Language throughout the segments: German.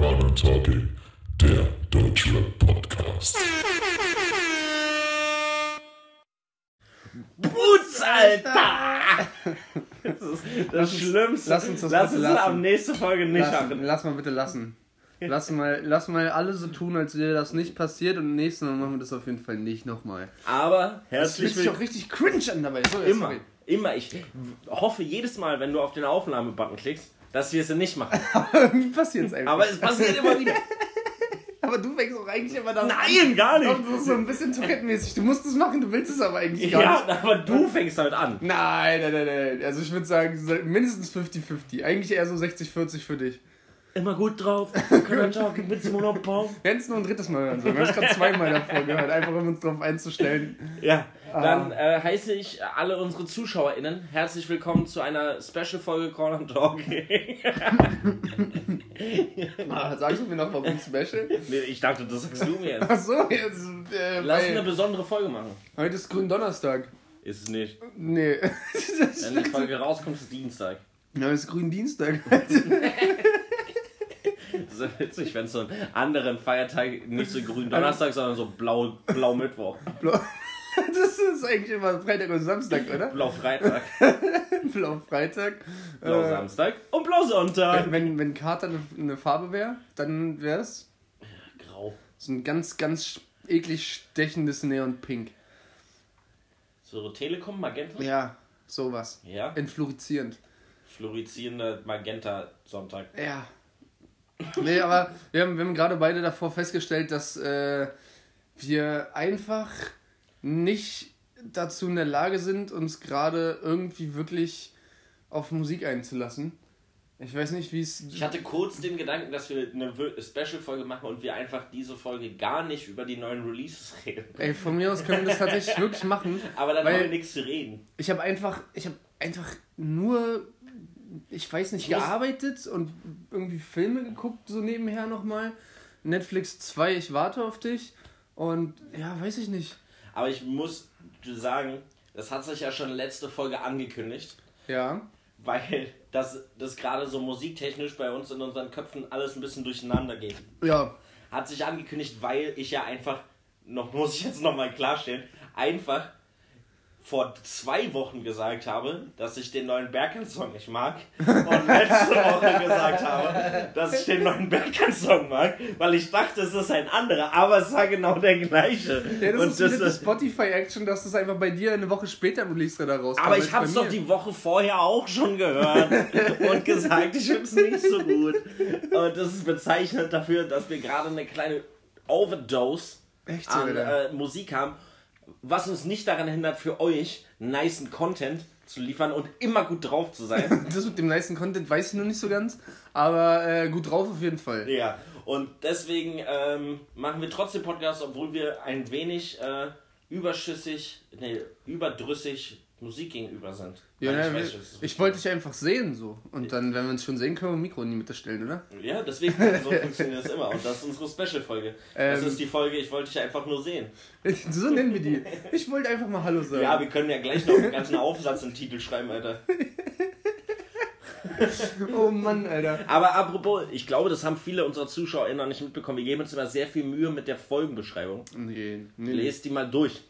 Corner Talking, der Deutschrap Podcast. Putz, Alter! Das ist das Schlimmste. lass uns das lass bitte uns lassen. ab nächste Folge nicht Lass, machen. lass mal bitte lassen. Lass mal, lass mal alle so tun, als wäre das nicht passiert und nächstes Mal machen wir das auf jeden Fall nicht nochmal. Aber Das herzlich fühlt sich auch willkommen. richtig cringe an dabei. So, Immer, sorry. immer. Ich hoffe jedes Mal, wenn du auf den Aufnahmebutton klickst, dass wir es nicht machen. Irgendwie passiert es einfach. Aber es passiert immer wieder. Aber du fängst auch eigentlich immer damit Nein, gar nicht. Das ist so ein bisschen Tourette-mäßig. Du musst es machen, du willst es aber eigentlich gar Ja, nicht. aber du fängst halt an. Nein, nein, nein, nein. Also ich würde sagen, mindestens 50-50. Eigentlich eher so 60-40 für dich. Immer gut drauf. Mit hätten es nur ein drittes Mal hören sollen. Wir haben es gerade zweimal davor gehört, einfach um uns darauf einzustellen. Ja, dann äh, heiße ich alle unsere ZuschauerInnen herzlich willkommen zu einer Special-Folge Corner Talking. Ah, sagst du mir noch, warum Special? nee, ich dachte, das sagst du mir jetzt. Achso, jetzt. Äh, Lass weil- eine besondere Folge machen. heute ist Gründonnerstag. Ist es nicht. Nee. Wenn die Folge rauskommt, ist Dienstag. Ja, es ist Gründienstag. Ist ja witzig, wenn es so einen anderen Feiertag nicht so grün Donnerstag, sondern so blau, blau Mittwoch, Blau- Das ist eigentlich immer Freitag und Samstag, oder? blau Freitag, Blau Freitag. blau Äh, Samstag und blau Sonntag. Wenn, wenn Kater eine, eine Farbe wäre, dann wäre es Grau. so ein ganz, ganz eklig stechendes Neonpink. So Telekom, Magenta? Ja, sowas. Ja. Entfluoreszierend. Fluorizierender Magenta Sonntag. Ja. Nee, aber wir haben, wir haben gerade beide davor festgestellt, dass äh, wir einfach nicht dazu in der Lage sind, uns gerade irgendwie wirklich auf Musik einzulassen. Ich weiß nicht, wie es. Ich hatte kurz den Gedanken, dass wir eine Special-Folge machen und wir einfach diese Folge gar nicht über die neuen Releases reden. Ey, von mir aus können wir das tatsächlich wirklich machen. Aber dann Weil- haben wir nichts zu reden. Ich habe einfach, ich habe einfach nur, ich weiß nicht, gearbeitet und irgendwie Filme geguckt, so nebenher nochmal. Netflix 2, ich warte auf dich. Und ja, weiß ich nicht. Aber ich muss sagen, das hat sich ja schon letzte Folge angekündigt. Ja. weil das, das gerade so musiktechnisch bei uns in unseren Köpfen alles ein bisschen durcheinander geht. Ja. Hat sich angekündigt, weil ich ja einfach, noch muss ich jetzt nochmal klarstellen, einfach vor zwei Wochen gesagt habe, dass ich den neuen Berkan-Song nicht mag und letzte Woche gesagt habe, dass ich den neuen Berkan-Song mag, weil ich dachte, es ist ein anderer, aber es war genau der gleiche. Ja, das und ist die Spotify-Action, dass das einfach bei dir eine Woche später im Release-Radar rauskommt. Aber ich bei hab's doch die Woche vorher auch schon gehört und gesagt, ich find's nicht so gut. Und das ist bezeichnend dafür, dass wir gerade eine kleine Overdose Echt an äh, Musik haben, was uns nicht daran hindert, für euch nicen Content zu liefern und immer gut drauf zu sein. Das mit dem nice Content weiß ich noch nicht so ganz, aber äh, gut drauf auf jeden Fall. ja, und deswegen ähm, machen wir trotzdem Podcast, obwohl wir ein wenig äh, überschüssig, nee, überdrüssig Musik gegenüber sind. Ja, Weil ne, weiß, ich, das ich wollte dich einfach sehen so. Und dann, wenn wir uns schon sehen, können wir ein Mikro in die Mitte stellen, oder? Ja, deswegen, so funktioniert das immer. Und das ist unsere Special-Folge. das Ähm. ist die Folge, ich wollte dich einfach nur sehen. So nennen wir die. Ich wollte einfach mal Hallo sagen. Ja, wir können ja gleich noch einen ganzen Aufsatz im Titel schreiben, Alter. oh Mann, Alter. Aber apropos, ich glaube, das haben viele unserer ZuschauerInnen noch nicht mitbekommen. Wir geben uns immer sehr viel Mühe mit der Folgenbeschreibung. Nee, nee. Lest die mal durch.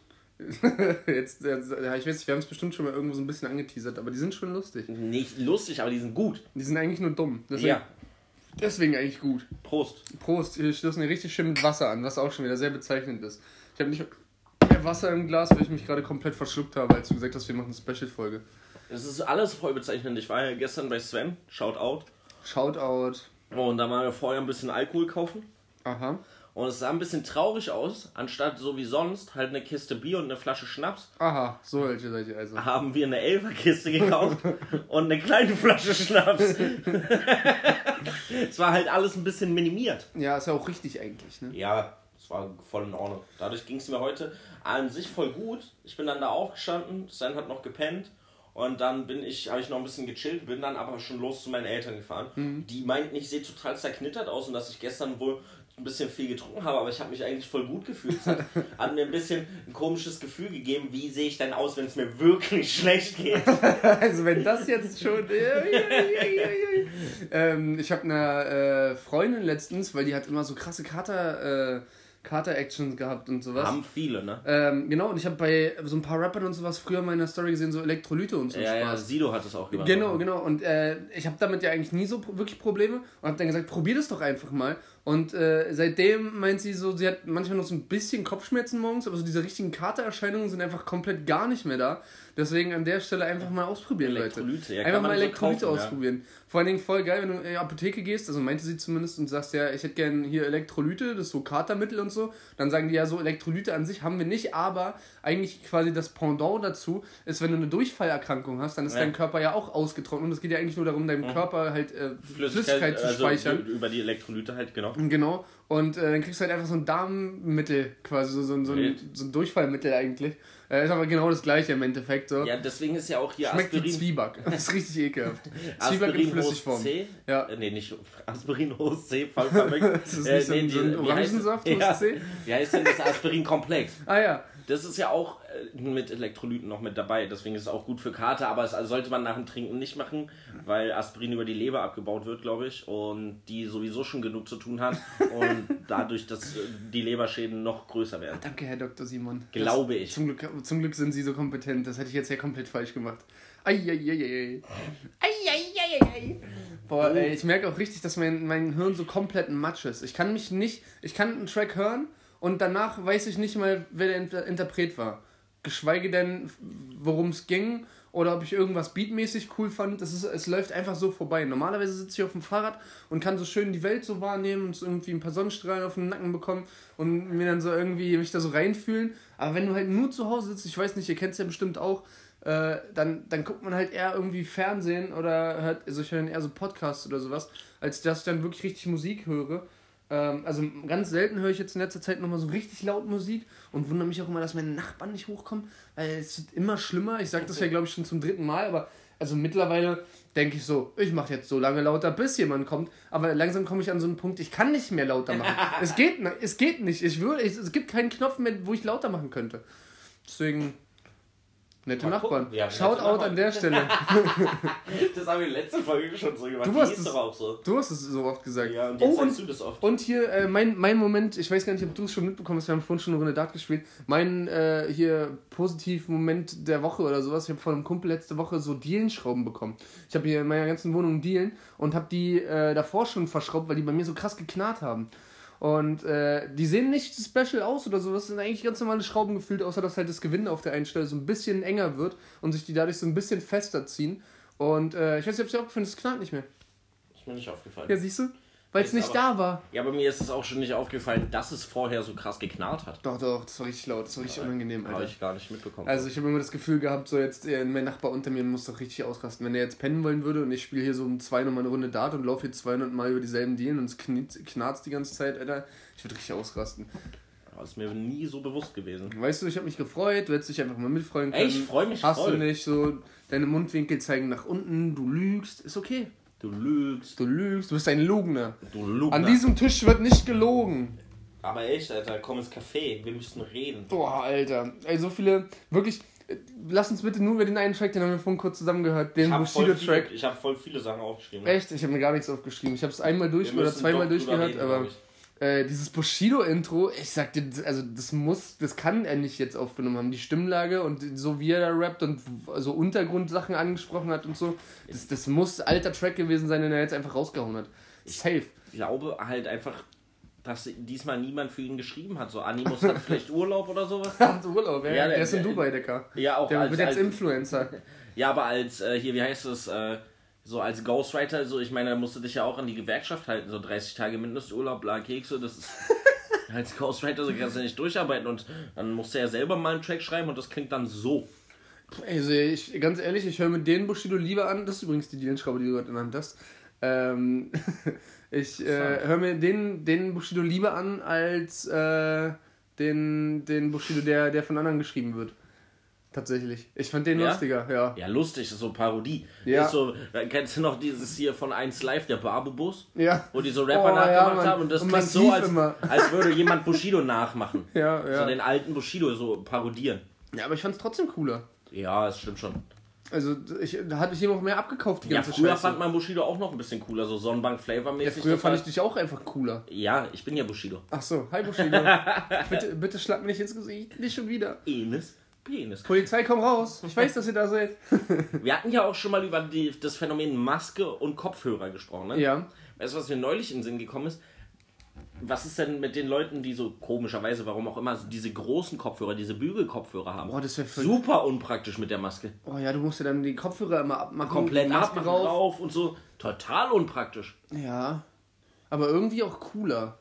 Jetzt, ja, ich weiß nicht, wir haben es bestimmt schon mal irgendwo so ein bisschen angeteasert, aber die sind schon lustig. Nicht lustig, aber die sind gut. Die sind eigentlich nur dumm. Deswegen, Ja, deswegen eigentlich gut. Prost. Prost, wir stoßen hier richtig schön mit Wasser an, was auch schon wieder sehr bezeichnend ist. Ich habe nicht mehr Wasser im Glas, weil ich mich gerade komplett verschluckt habe, als du gesagt hast, wir machen eine Special-Folge. Das ist alles voll bezeichnend. Ich war ja gestern bei Sven, shout out. Shoutout. Und da waren wir vorher ein bisschen Alkohol kaufen. Aha. Und es sah ein bisschen traurig aus, anstatt so wie sonst halt eine Kiste Bier und eine Flasche Schnaps, Aha, so welche seid ihr also. haben wir eine Elferkiste gekauft und eine kleine Flasche Schnaps. es war halt alles ein bisschen minimiert. Ja, ist ja auch richtig eigentlich, ne? Ja, es war voll in Ordnung. Dadurch ging es mir heute an sich voll gut. Ich bin dann da aufgestanden, Sven hat noch gepennt und dann bin ich, habe ich noch ein bisschen gechillt, bin dann aber schon los zu meinen Eltern gefahren. Die meinten, ich sehe total zerknittert aus und dass ich gestern wohl ein bisschen viel getrunken habe, aber ich habe mich eigentlich voll gut gefühlt. Es hat, hat mir ein bisschen ein komisches Gefühl gegeben, wie sehe ich denn aus, wenn es mir wirklich schlecht geht. Also wenn das jetzt schon... ähm, ich habe eine äh, Freundin letztens, weil die hat immer so krasse Kater... Äh, Kater-Actions gehabt und sowas. Haben viele, ne? Ähm, genau, und ich habe bei so ein paar Rappern und sowas früher in meiner Story gesehen, so Elektrolyte und so Ja, ja, Spaß. Sido hat es auch gemacht. Genau, genau. Und äh, ich habe damit ja eigentlich nie so wirklich Probleme und habe dann gesagt, probier das doch einfach mal. Und äh, seitdem meint sie so, sie hat manchmal noch so ein bisschen Kopfschmerzen morgens, aber so diese richtigen Katererscheinungen sind einfach komplett gar nicht mehr da. Deswegen an der Stelle einfach mal ausprobieren, Elektrolyte, Leute. ja, einfach mal so Elektrolyte kaufen, ja. ausprobieren. Vor allen Dingen voll geil, wenn du in die Apotheke gehst, also meinte sie zumindest und sagst ja, ich hätte gern hier Elektrolyte, das ist so Katermittel und so. Dann sagen die ja so, Elektrolyte an sich haben wir nicht, aber eigentlich quasi das Pendant dazu ist, wenn du eine Durchfallerkrankung hast, dann ist Ja. dein Körper ja auch ausgetrocknet. Und es geht ja eigentlich nur darum, deinem Körper halt äh, Flüssigkeit, zu also speichern. Über die Elektrolyte halt, genau. Genau. Und äh, dann kriegst du halt einfach so ein Darmmittel, quasi so, so, so, ein, so ein Durchfallmittel eigentlich. Äh, ist aber genau das gleiche im Endeffekt. So. Ja, deswegen ist ja auch hier Schmeckt wie Aspirin. Zwieback. Das ist richtig ekelhaft. Zwieback in Flüssigform. C? Ja. Äh, nee, nicht Aspirin Host C, voll verrückt. Das ist nicht so ein- so ein Orangensaft, Host ja, C? Heißt denn das Aspirin-Komplex? Ah ja. Das ist ja auch äh, mit Elektrolyten noch mit dabei, deswegen ist es auch gut für Kater, aber es sollte man nach dem Trinken nicht machen, weil Aspirin über die Leber abgebaut wird, glaube ich, und die sowieso schon genug zu tun hat und dadurch, dass äh, die Leberschäden noch größer werden. Danke, Herr Dr. Simon. Glaube das, ich. Zum Glück, zum Glück sind Sie so kompetent. Das hätte ich jetzt ja komplett falsch gemacht. Eieieiei. Eieieiei. Boah, ey, ich merke auch richtig, dass mein, mein Hirn so komplett ein Matsch ist. Ich kann mich nicht, ich kann einen Track hören und danach weiß ich nicht mal, wer der Inter Interpret war. Geschweige denn, worum es ging oder ob ich irgendwas beatmäßig cool fand. Das ist, es läuft einfach so vorbei. Normalerweise sitze ich auf dem Fahrrad und kann so schön die Welt so wahrnehmen und so irgendwie ein paar Sonnenstrahlen auf den Nacken bekommen und mir dann so irgendwie mich da so reinfühlen. Aber wenn du halt nur zu Hause sitzt, ich weiß nicht, ihr kennt es ja bestimmt auch, äh, dann, dann guckt man halt eher irgendwie Fernsehen oder hört, also ich höre eher so Podcasts oder sowas, als dass ich dann wirklich richtig Musik höre. Ähm, also ganz selten höre ich jetzt in letzter Zeit nochmal so richtig laut Musik und wundere mich auch immer, dass meine Nachbarn nicht hochkommen, weil es wird immer schlimmer. Ich sage das ja, glaube ich, schon zum dritten Mal, aber also mittlerweile denke ich so, ich mache jetzt so lange lauter, bis jemand kommt, aber langsam komme ich an so einen Punkt, ich kann nicht mehr lauter machen. es, geht, es geht nicht. Ich würde, es, es gibt keinen Knopf mehr, wo ich lauter machen könnte. Deswegen, nette Mal Nachbarn. Ja, Shoutout an der Stelle. Das haben wir in der letzten Folge schon so gemacht. Du hast es- doch auch so. Du hast es so oft gesagt. Ja, und oh, jetzt und, sagst du das oft. und hier äh, mein, mein Moment, ich weiß gar nicht, ob du es schon mitbekommen hast, wir haben vorhin schon eine Runde Dart gespielt. Mein äh, hier positiv Moment der Woche oder sowas, ich habe von einem Kumpel letzte Woche so Dielenschrauben bekommen. Ich habe hier in meiner ganzen Wohnung Dielen und habe die äh, davor schon verschraubt, weil die bei mir so krass geknarrt haben. Und äh, die sehen nicht special aus oder so. Das sind eigentlich ganz normale Schrauben gefühlt, außer dass halt das Gewinde auf der einen Stelle so ein bisschen enger wird und sich die dadurch so ein bisschen fester ziehen. Und äh, ich weiß nicht, ob es dir auch gefallen ist, es knallt nicht mehr. Ist mir nicht aufgefallen. Ja, siehst du? Weil es nicht aber- da war. Ja, aber mir ist es auch schon nicht aufgefallen, dass es vorher so krass geknarrt hat. Doch, doch, das war richtig laut, das war richtig unangenehm, Habe Alter. ich gar nicht mitbekommen. Also ich habe immer das Gefühl gehabt, so jetzt äh, mein Nachbar unter mir muss doch richtig ausrasten. Wenn er jetzt pennen wollen würde und ich spiele hier so um zwei nochmal eine Runde Dart und laufe hier 200 Mal über dieselben Dealen und es knarzt die ganze Zeit, Alter, ich würde richtig ausrasten. Das ist mir nie so bewusst gewesen. Weißt du, ich habe mich gefreut, du hättest dich einfach mal mitfreuen können. Ey, ich freu mich Hast voll. du nicht so, deine Mundwinkel zeigen nach unten, du lügst, ist okay. Du lügst. Du lügst, du bist ein Lugner. Du Lugner. An diesem Tisch wird nicht gelogen. Aber echt, Alter, komm ins Café. Wir müssen reden. Boah, Alter. Ey, so viele, wirklich, äh, lass uns bitte nur über den einen Track, den haben wir vorhin kurz zusammen gehört, den habe Bushido-Track. ich hab voll viele Sachen aufgeschrieben. Echt? Ich habe mir gar nichts aufgeschrieben. Ich habe es einmal durch Wir oder zweimal durchgehört, aber ich. Äh, dieses Bushido-Intro, ich sag dir, das- also das muss, das kann er nicht jetzt aufgenommen haben. Die Stimmlage und so wie er da rappt und so Untergrundsachen angesprochen hat und so, das, das muss alter Track gewesen sein, den er jetzt einfach rausgehauen hat. Safe. Ich glaube halt einfach, dass diesmal niemand für ihn geschrieben hat. So Animus hat vielleicht Urlaub oder sowas. Hat Urlaub, ja. Ja, der, der- ist in Dubai, Decker. Ja, auch Der als, wird jetzt als, Influencer. Ja, aber als, äh, hier, wie heißt es, äh, so als Ghostwriter, so ich meine, da musst du dich ja auch an die Gewerkschaft halten, so 30 Tage Mindesturlaub, bla Kekse, das ist. Als Ghostwriter so kannst du nicht durcharbeiten und dann musst du ja selber mal einen Track schreiben und das klingt dann so. Also ich, ganz ehrlich, ich höre mir den Bushido lieber an. Das ist übrigens die Dielenschraube, die du gerade genannt hast. Ähm, ich äh, höre mir den, den Bushido lieber an als äh, den, den Bushido, der, der von anderen geschrieben wird. Tatsächlich. Ich fand den Ja? lustiger, ja. Ja, lustig, das ist so Parodie. Ja. Ist so, äh, kennst du noch dieses hier von 1 Live, der Barbubus? Ja. Wo die so Rapper Oh, ja, nachgemacht Mann. haben und das Und klingt so, als, als würde jemand Bushido nachmachen. Ja, ja. So den alten Bushido so parodieren. Ja, aber ich fand's trotzdem cooler. Ja, das stimmt schon. Also, ich, da hatte ich ihm auch mehr abgekauft, die Ja, ganze früher Scheiße. fand man Bushido auch noch ein bisschen cooler, so Sonnenbank ja, früher fand ich dich auch einfach cooler. Ja, ich bin ja Bushido. Ach so, hi Bushido. bitte, bitte schlag mir nicht ins Gesicht, nicht schon wieder. Enes, Penis. Polizei, komm raus. Ich weiß, dass ihr da seid. Wir hatten ja auch schon mal über die, das Phänomen Maske und Kopfhörer gesprochen, ne? Ja. Weißt du, was mir neulich in den Sinn gekommen ist? Was ist denn mit den Leuten, die so komischerweise, warum auch immer, diese großen Kopfhörer, diese Bügelkopfhörer haben? Boah, das wäre. Super unpraktisch mit der Maske. Oh ja, du musst ja dann die Kopfhörer immer abmachen. Komplett die Maske ab, drauf und so. Total unpraktisch. Ja. Aber irgendwie auch cooler.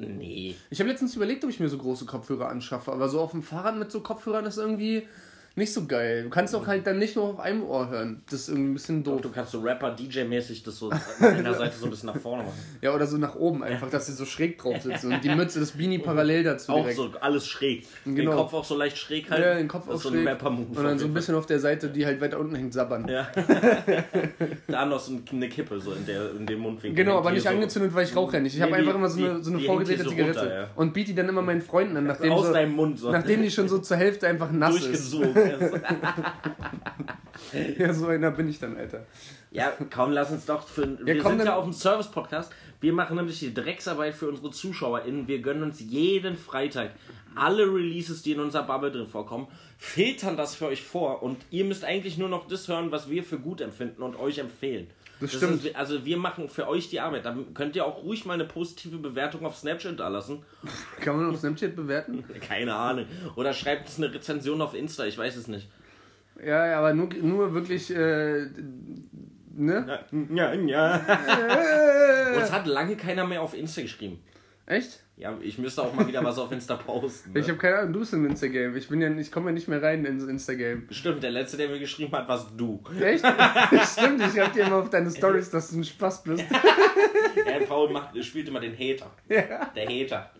Nee. Ich habe letztens überlegt, ob ich mir so große Kopfhörer anschaffe, aber so auf dem Fahrrad mit so Kopfhörern ist irgendwie nicht so geil. Du kannst auch halt dann nicht nur auf einem Ohr hören. Das ist irgendwie ein bisschen doof. Du kannst so Rapper-DJ-mäßig das so an einer Seite so ein bisschen nach vorne machen. Ja, oder so nach oben einfach, dass sie so schräg drauf sitzen und die Mütze, das Beanie parallel dazu Auch direkt. so alles schräg. Den Genau. Kopf auch so leicht schräg halten. Ja, den Kopf auch so schräg. Und dann so ein bisschen auf der Seite, die halt weiter unten hängt, sabbern. Ja. da noch so eine Kippe so in, der, in dem Mundwinkel. Genau, aber nicht so angezündet, weil ich rauche ja nicht. Ich habe einfach immer so eine, so eine vorgedrehte so Zigarette. runter, ja. Und biete die dann immer meinen Freunden an, nachdem, Aus so, deinem Mund so. nachdem die schon so zur Hälfte einfach nass ist. Ja, so einer bin ich dann, Alter. Ja, komm, lass uns doch für. wir komm, sind ja auch ein Service-Podcast. Wir machen nämlich die Drecksarbeit für unsere ZuschauerInnen. Wir gönnen uns jeden Freitag alle Releases, die in unserer Bubble drin vorkommen, filtern das für euch vor und ihr müsst eigentlich nur noch das hören, was wir für gut empfinden und euch empfehlen. Das stimmt. Ist, also wir machen für euch die Arbeit. Da könnt ihr auch ruhig mal eine positive Bewertung auf Snapchat da lassen. Kann man auf Snapchat bewerten? Keine Ahnung. Oder schreibt uns eine Rezension auf Insta, ich weiß es nicht. Ja, ja, aber nur, nur wirklich, äh, ne? Ja, ja. Äh, Uns hat lange keiner mehr auf Insta geschrieben. echt? Ja, ich müsste auch mal wieder was auf Insta posten. Ne? Ich habe keine Ahnung, du bist im Instagame. Ich bin ja, ich komme ja nicht mehr rein ins Instagame. Stimmt, der letzte, der mir geschrieben hat, warst du. Echt? Stimmt, ich schreib dir immer auf deine Stories, dass du ein Spaß bist. Ja, Paul macht, spielt immer den Hater. ja. Der Hater.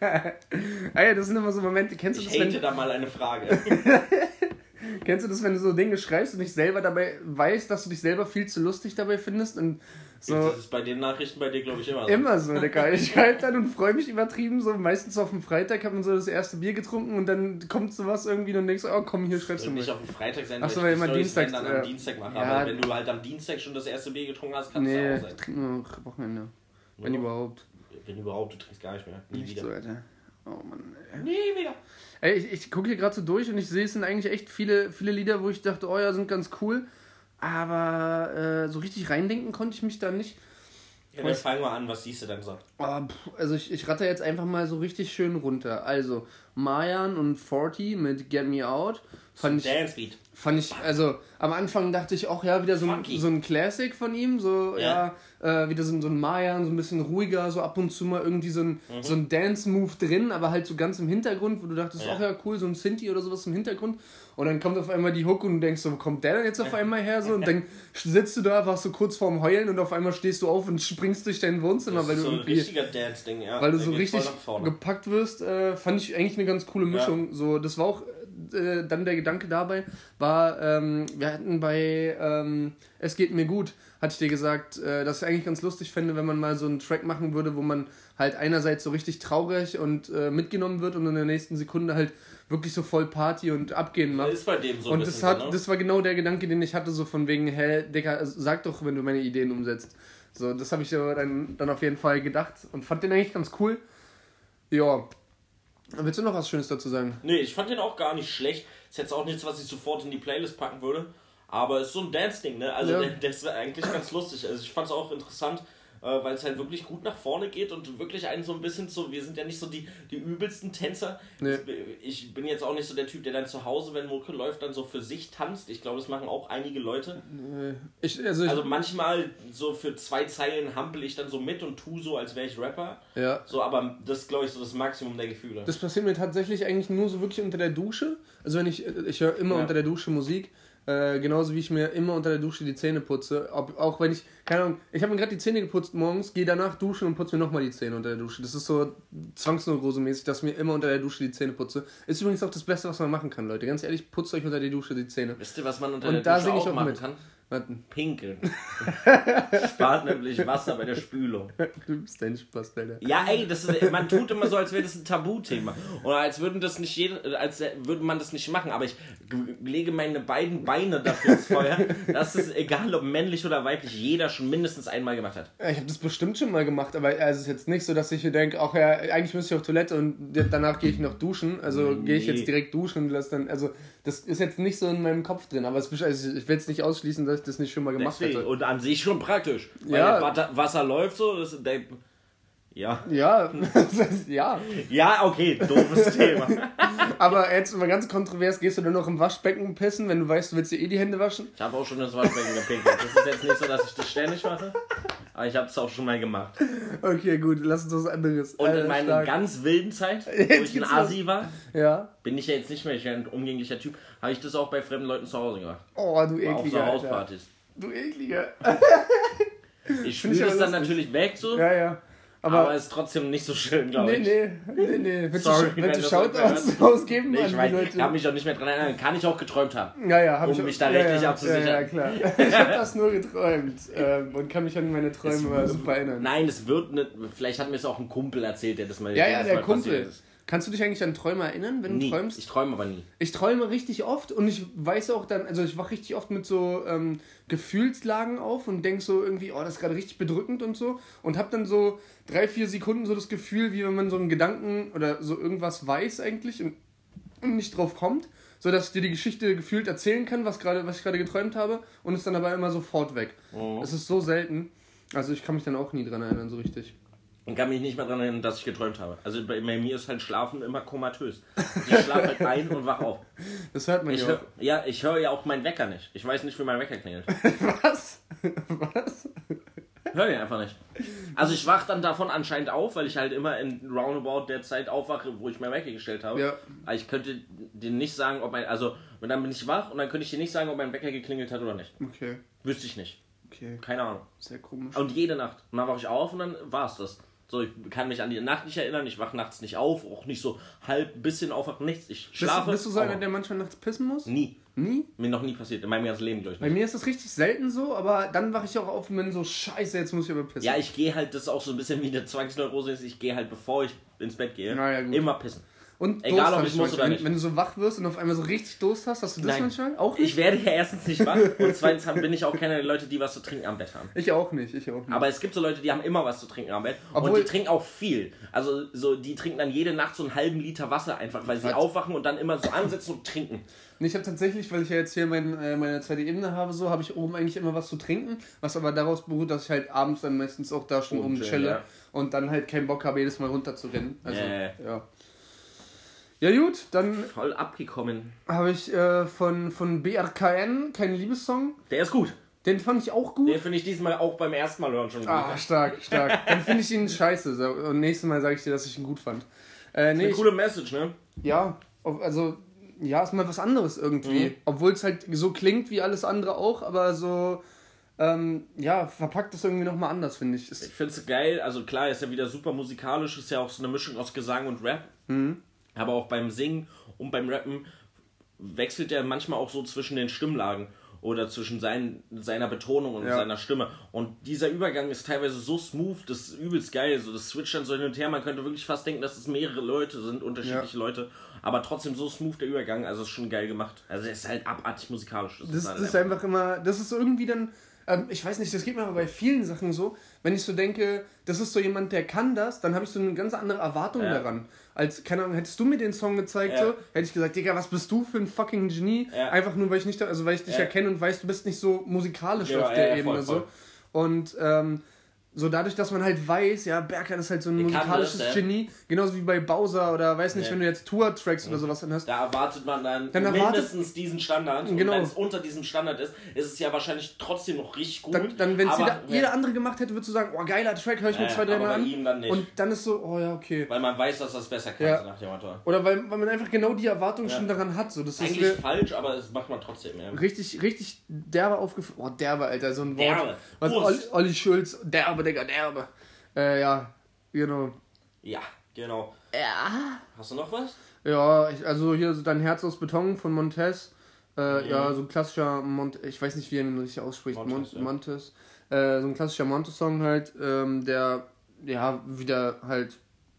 Ah ja, das sind immer so Momente, kennst du Ich das, hate wenn, da mal eine Frage. kennst du das, wenn du so Dinge schreibst und dich selber dabei weißt, dass du dich selber viel zu lustig dabei findest und so Das ist bei den Nachrichten bei dir, glaube ich, immer so. immer so, Digga. Ich schreibe dann und freue mich übertrieben, so meistens auf dem Freitag hat man so das erste Bier getrunken und dann kommt sowas irgendwie und denkst, oh komm, hier schreibst du mal. nicht auf dem Freitag sein, Ach so, weil immer Storys Dienstags, dann am Dienstag mache. Ja. Aber wenn du halt am Dienstag schon das erste Bier getrunken hast, kannst Nee, du auch sein. trinke nur noch Wochenende. Wenn überhaupt. Wenn überhaupt, du trinkst gar nicht mehr. Nie Nicht wieder. so, Alter. Oh Mann, ey. Nie wieder. Ey, ich, ich gucke hier gerade so durch und ich sehe, es sind eigentlich echt viele, viele Lieder, wo ich dachte, oh ja, sind ganz cool. Aber äh, so richtig reindenken konnte ich mich da nicht. Ja, dann fang mal an, was siehst du denn so? Pff, also ich, ich ratter jetzt einfach mal so richtig schön runter. Also Mayan und 40 mit Get Me Out. Fand ich, Dance Beat. fand ich, also am Anfang dachte ich auch, ja, wieder so ein, so ein Classic von ihm, so, ja, Ja. Äh, wieder so, ein- so ein Mayan, so ein bisschen ruhiger, so ab und zu mal irgendwie so ein, Mhm. so ein Dance-Move drin, aber halt so ganz im Hintergrund, wo du dachtest, Ja. ach ja, cool, so ein Sinti oder sowas im Hintergrund. Und dann kommt auf einmal die Hook und du denkst so, wo kommt der denn jetzt auf einmal her? So, und dann sitzt du da, warst so kurz vorm Heulen und auf einmal stehst du auf und springst durch dein Wohnzimmer, Das weil du so irgendwie ja. weil du Der so richtig gepackt wirst, äh, fand ich eigentlich eine ganz coole Mischung. So, das war auch äh, dann der Gedanke dabei, war, ähm, wir hatten bei ähm, Es geht mir gut, hatte ich dir gesagt, äh, dass ich eigentlich ganz lustig fände, wenn man mal so einen Track machen würde, wo man halt einerseits so richtig traurig und äh, mitgenommen wird und in der nächsten Sekunde halt wirklich so voll Party und abgehen macht. Ist bei dem so Und das, hat, ne? das war genau der Gedanke, den ich hatte, so von wegen, hä, Digga, sag doch, wenn du meine Ideen umsetzt. So, das habe ich dann, dann auf jeden Fall gedacht und fand den eigentlich ganz cool. Ja. Willst du noch was Schönes dazu sagen? Nee, ich fand den auch gar nicht schlecht. Ist jetzt auch nichts, was ich sofort in die Playlist packen würde. Aber ist so ein Dance-Ding, ne? Also Ja. der, der ist eigentlich ganz lustig. Also ich fand es auch interessant. Äh, weil es halt wirklich gut nach vorne geht und wirklich einen so ein bisschen so, wir sind ja nicht so die, die übelsten Tänzer. Nee. Ich bin jetzt auch nicht so der Typ, der dann zu Hause, wenn Mucke läuft, dann so für sich tanzt. Ich glaube, das machen auch einige Leute. Ich, also ich, Also manchmal so für zwei Zeilen hampel ich dann so mit und tu so, als wäre ich Rapper. ja. So, aber das ist, glaube ich, so das Maximum der Gefühle. Das passiert mir tatsächlich eigentlich nur so wirklich unter der Dusche. Also wenn ich, ich höre immer Ja. unter der Dusche Musik. Äh, genauso wie ich mir immer unter der Dusche die Zähne putze. Ob, auch wenn ich, keine Ahnung, ich habe mir gerade die Zähne geputzt morgens, gehe danach duschen und putze mir nochmal die Zähne unter der Dusche. Das ist so zwangsneurose-mäßig, dass ich mir immer unter der Dusche die Zähne putze. Ist übrigens auch das Beste, was man machen kann, Leute. Ganz ehrlich, putzt euch unter die Dusche die Zähne. Wisst ihr, was man unter Und der da Dusche auch auch machen mit. kann? Warten, Pinkeln. Spart nämlich Wasser bei der Spülung. du bist dein Spaß, Alter. Ja, ey, das ist, man tut immer so, als wäre das ein Tabuthema. Oder als würden das nicht jede, als würde man das nicht machen. Aber ich lege meine beiden Beine dafür ins Feuer, dass es, egal ob männlich oder weiblich, jeder schon mindestens einmal gemacht hat. Ich habe das bestimmt schon mal gemacht, aber also es ist jetzt nicht so, dass ich hier denke, ach ja, eigentlich müsste ich auf Toilette und danach gehe ich noch duschen. Also gehe ich Nee. jetzt direkt duschen und lass dann, also das ist jetzt nicht so in meinem Kopf drin, aber es, also ich will jetzt nicht ausschließen, dass ich das nicht schon mal gemacht Deswegen. hätte. Und an sich schon praktisch. Weil Ja. Wasser, läuft so. Das, der, ja. Ja, ja. Ja, okay, doofes Thema. Aber jetzt mal ganz kontrovers, gehst du dann noch im Waschbecken pissen, wenn du weißt, du willst dir eh die Hände waschen? Ich habe auch schon ins Waschbecken gepinkelt. Das ist jetzt nicht so, dass ich das ständig mache. Aber ich habe es auch schon mal gemacht. Okay, gut, lass uns was anderes. Und Äh, in meiner stark. ganz wilden Zeit, wo ich ein. Asi war, Ja. bin ich ja jetzt nicht mehr, ich wäre ein umgänglicher Typ, habe ich das auch bei fremden Leuten zu Hause gemacht. Oh, du Auf so ekliger. Hauspartys. Du ekliger. Ich aber es dann natürlich weg so, Ja, ja. Aber, Aber, es ist trotzdem nicht so schön, glaube nee, ich. nee, nee, nee. Willst Sorry, willst du Shoutouts rausgeben Nee, an ich die Leute? ich kann mich auch nicht mehr dran erinnern. Kann ich auch geträumt haben. Ja, ja, hab Um ich mich da ja, rechtlich ja, abzusichern. Ja, ja, klar. Ich habe das nur geträumt ähm, und kann mich an meine Träume super erinnern. Nein, es wird nicht. Vielleicht hat mir es auch ein Kumpel erzählt, der das mal ja, ja, der Kumpel. passiert ist. Kannst du dich eigentlich an Träume erinnern, wenn du Nie. träumst? Ich träume aber nie. Ich träume richtig oft und ich weiß auch dann, also ich wache richtig oft mit so ähm, Gefühlslagen auf und denke so irgendwie, oh, das ist gerade richtig bedrückend und so und habe dann so drei, vier Sekunden so das Gefühl, wie wenn man so einen Gedanken oder so irgendwas weiß eigentlich und, und nicht drauf kommt, so dass ich dir die Geschichte gefühlt erzählen kann, was gerade, was ich gerade geträumt habe und ist dann aber immer sofort weg. Mhm. Es ist so selten. Also ich kann mich dann auch nie dran erinnern, so richtig. Ich kann mich nicht mehr daran erinnern, dass ich geträumt habe. Also bei, bei mir ist halt Schlafen immer komatös. Ich schlafe halt ein und wach auf. Das hört man Ich ja hör, auch. ja, ich höre ja auch meinen Wecker nicht. Ich weiß nicht, wie mein Wecker klingelt. Was? Was? Höre ich einfach nicht. Also ich wach dann davon anscheinend auf, weil ich halt immer in roundabout der Zeit aufwache, wo ich meinen Wecker gestellt habe. Ja. Aber ich könnte dir nicht sagen, ob mein, also und dann bin ich wach und dann könnte ich dir nicht sagen, ob mein Wecker geklingelt hat oder nicht. Okay, Wüsste ich nicht. okay. Keine Ahnung. Sehr komisch. Und jede Nacht. Und dann wache ich auf und dann war es das. So, ich kann mich an die Nacht nicht erinnern, ich wache nachts nicht auf, auch nicht so halb, bisschen aufwachen, nichts. Ich Bist, schlafe. bist du so einer, der manchmal nachts pissen muss? Nie. Nie? Mir noch nie passiert. In meinem ganzen Leben, glaube ich Bei mir ist das richtig selten so, aber dann wache ich auch auf und bin so, scheiße, jetzt muss ich aber pissen. Ja, ich gehe halt, das ist auch so ein bisschen wie eine Zwangsneurose ist, ich gehe halt, bevor ich ins Bett gehe, Na ja, gut. immer pissen. Und egal, ob hab ich muss oder nicht. Wenn, wenn du so wach wirst und auf einmal so richtig Durst hast, hast du das Nein. manchmal? Auch nicht? Ich werde ja erstens nicht wach und zweitens bin ich auch keiner der Leute, die was zu trinken am Bett haben. Ich auch nicht, ich auch nicht. Aber es gibt so Leute, die haben immer was zu trinken am Bett und Obwohl- die trinken auch viel. Also so, die trinken dann jede Nacht so einen halben Liter Wasser einfach, weil sie Was? aufwachen und dann immer so ansetzen und trinken. Ich habe tatsächlich, weil ich ja jetzt hier mein, äh, meine zweite Ebene habe, so habe ich oben eigentlich immer was zu trinken, was aber daraus beruht, dass ich halt abends dann meistens auch da schon oben Rumchillen, chille ja. und dann halt keinen Bock habe, jedes Mal runter zu rennen. Also, Ja. ja. Ja gut, dann Voll abgekommen. habe ich äh, von, von BRKN keinen Liebessong. Der ist gut. Den fand ich auch gut. Den finde ich diesmal auch beim ersten Mal hören schon gut. Ah, stark, stark. Dann finde ich ihn scheiße. Und nächstes Mal sage ich dir, dass ich ihn gut fand. Äh, nee, Eine ich, coole Message, ne? ja, also, ja, ist mal was anderes irgendwie. Mhm. Obwohl es halt so klingt wie alles andere auch, aber so, ähm, ja, verpackt es irgendwie nochmal anders, finde ich. Ich Ist, finde es geil, also klar, ist ja wieder super musikalisch, ist ja auch so eine Mischung aus Gesang und Rap. Mhm. Aber auch beim Singen und beim Rappen wechselt er manchmal auch so zwischen den Stimmlagen oder zwischen sein, seiner Betonung und Ja. seiner Stimme. Und dieser Übergang ist teilweise so smooth, das ist übelst geil. So, das switcht dann so hin und her. Man könnte wirklich fast denken, dass es mehrere Leute sind, unterschiedliche Leute. Aber trotzdem so smooth der Übergang. Also ist schon geil gemacht. Also es ist halt abartig musikalisch. das, halt das ist einfach immer, das ist so irgendwie dann, ähm, ich weiß nicht, das geht mir aber bei vielen Sachen so, wenn ich so denke, das ist so jemand, der kann das, dann habe ich so eine ganz andere Erwartung Ja. daran. Als, keine Ahnung, hättest du mir den Song gezeigt, Ja. so, hätte ich gesagt, Digga, was bist du für ein fucking Genie? Ja. Einfach nur, weil ich nicht, also weil ich dich Ja. erkenne und weiß, du bist nicht so musikalisch Ja, auf der Ebene voll, voll. so. Und ähm, so dadurch, dass man halt weiß, ja, Berkan ist halt so ein Der musikalisches das. Genie, genauso wie bei Bowser oder weiß nicht, Ja. wenn du jetzt Tour-Tracks oder sowas dann hast. Da erwartet man dann, Dann mindestens diesen Standard. Genau. Und wenn es unter diesem Standard ist, ist es ja wahrscheinlich trotzdem noch richtig gut. Dann, dann wenn es jeder, jeder andere gemacht hätte, würdest du sagen, oh, geiler Track, höre ich mir zwei, drei Mal an. dann. Und dann ist so, oh ja, okay. Weil man weiß, dass das besser kann, Ja. nach dem Motto. Oder weil, weil man einfach genau die Erwartung Ja. schon daran hat. So, das ist Eigentlich mir falsch, aber das macht man trotzdem. Ja. richtig, richtig derbe aufgefallen. Oh, derbe, Alter, so ein Wort. Derbe. Was. Olli, Olli Schulz, derbe, Digga, derbe. Äh, ja, genau. ja, genau. Ja. Hast du noch was? Ja, ich, also hier so dein Herz aus Beton von Montez. Äh, Mhm. Ja, so ein klassischer Mont ich weiß nicht, wie er ihn richtig ausspricht. Montez, Montez. ja. Montez. Äh, so ein klassischer Montes-Song halt, ähm, der ja wieder halt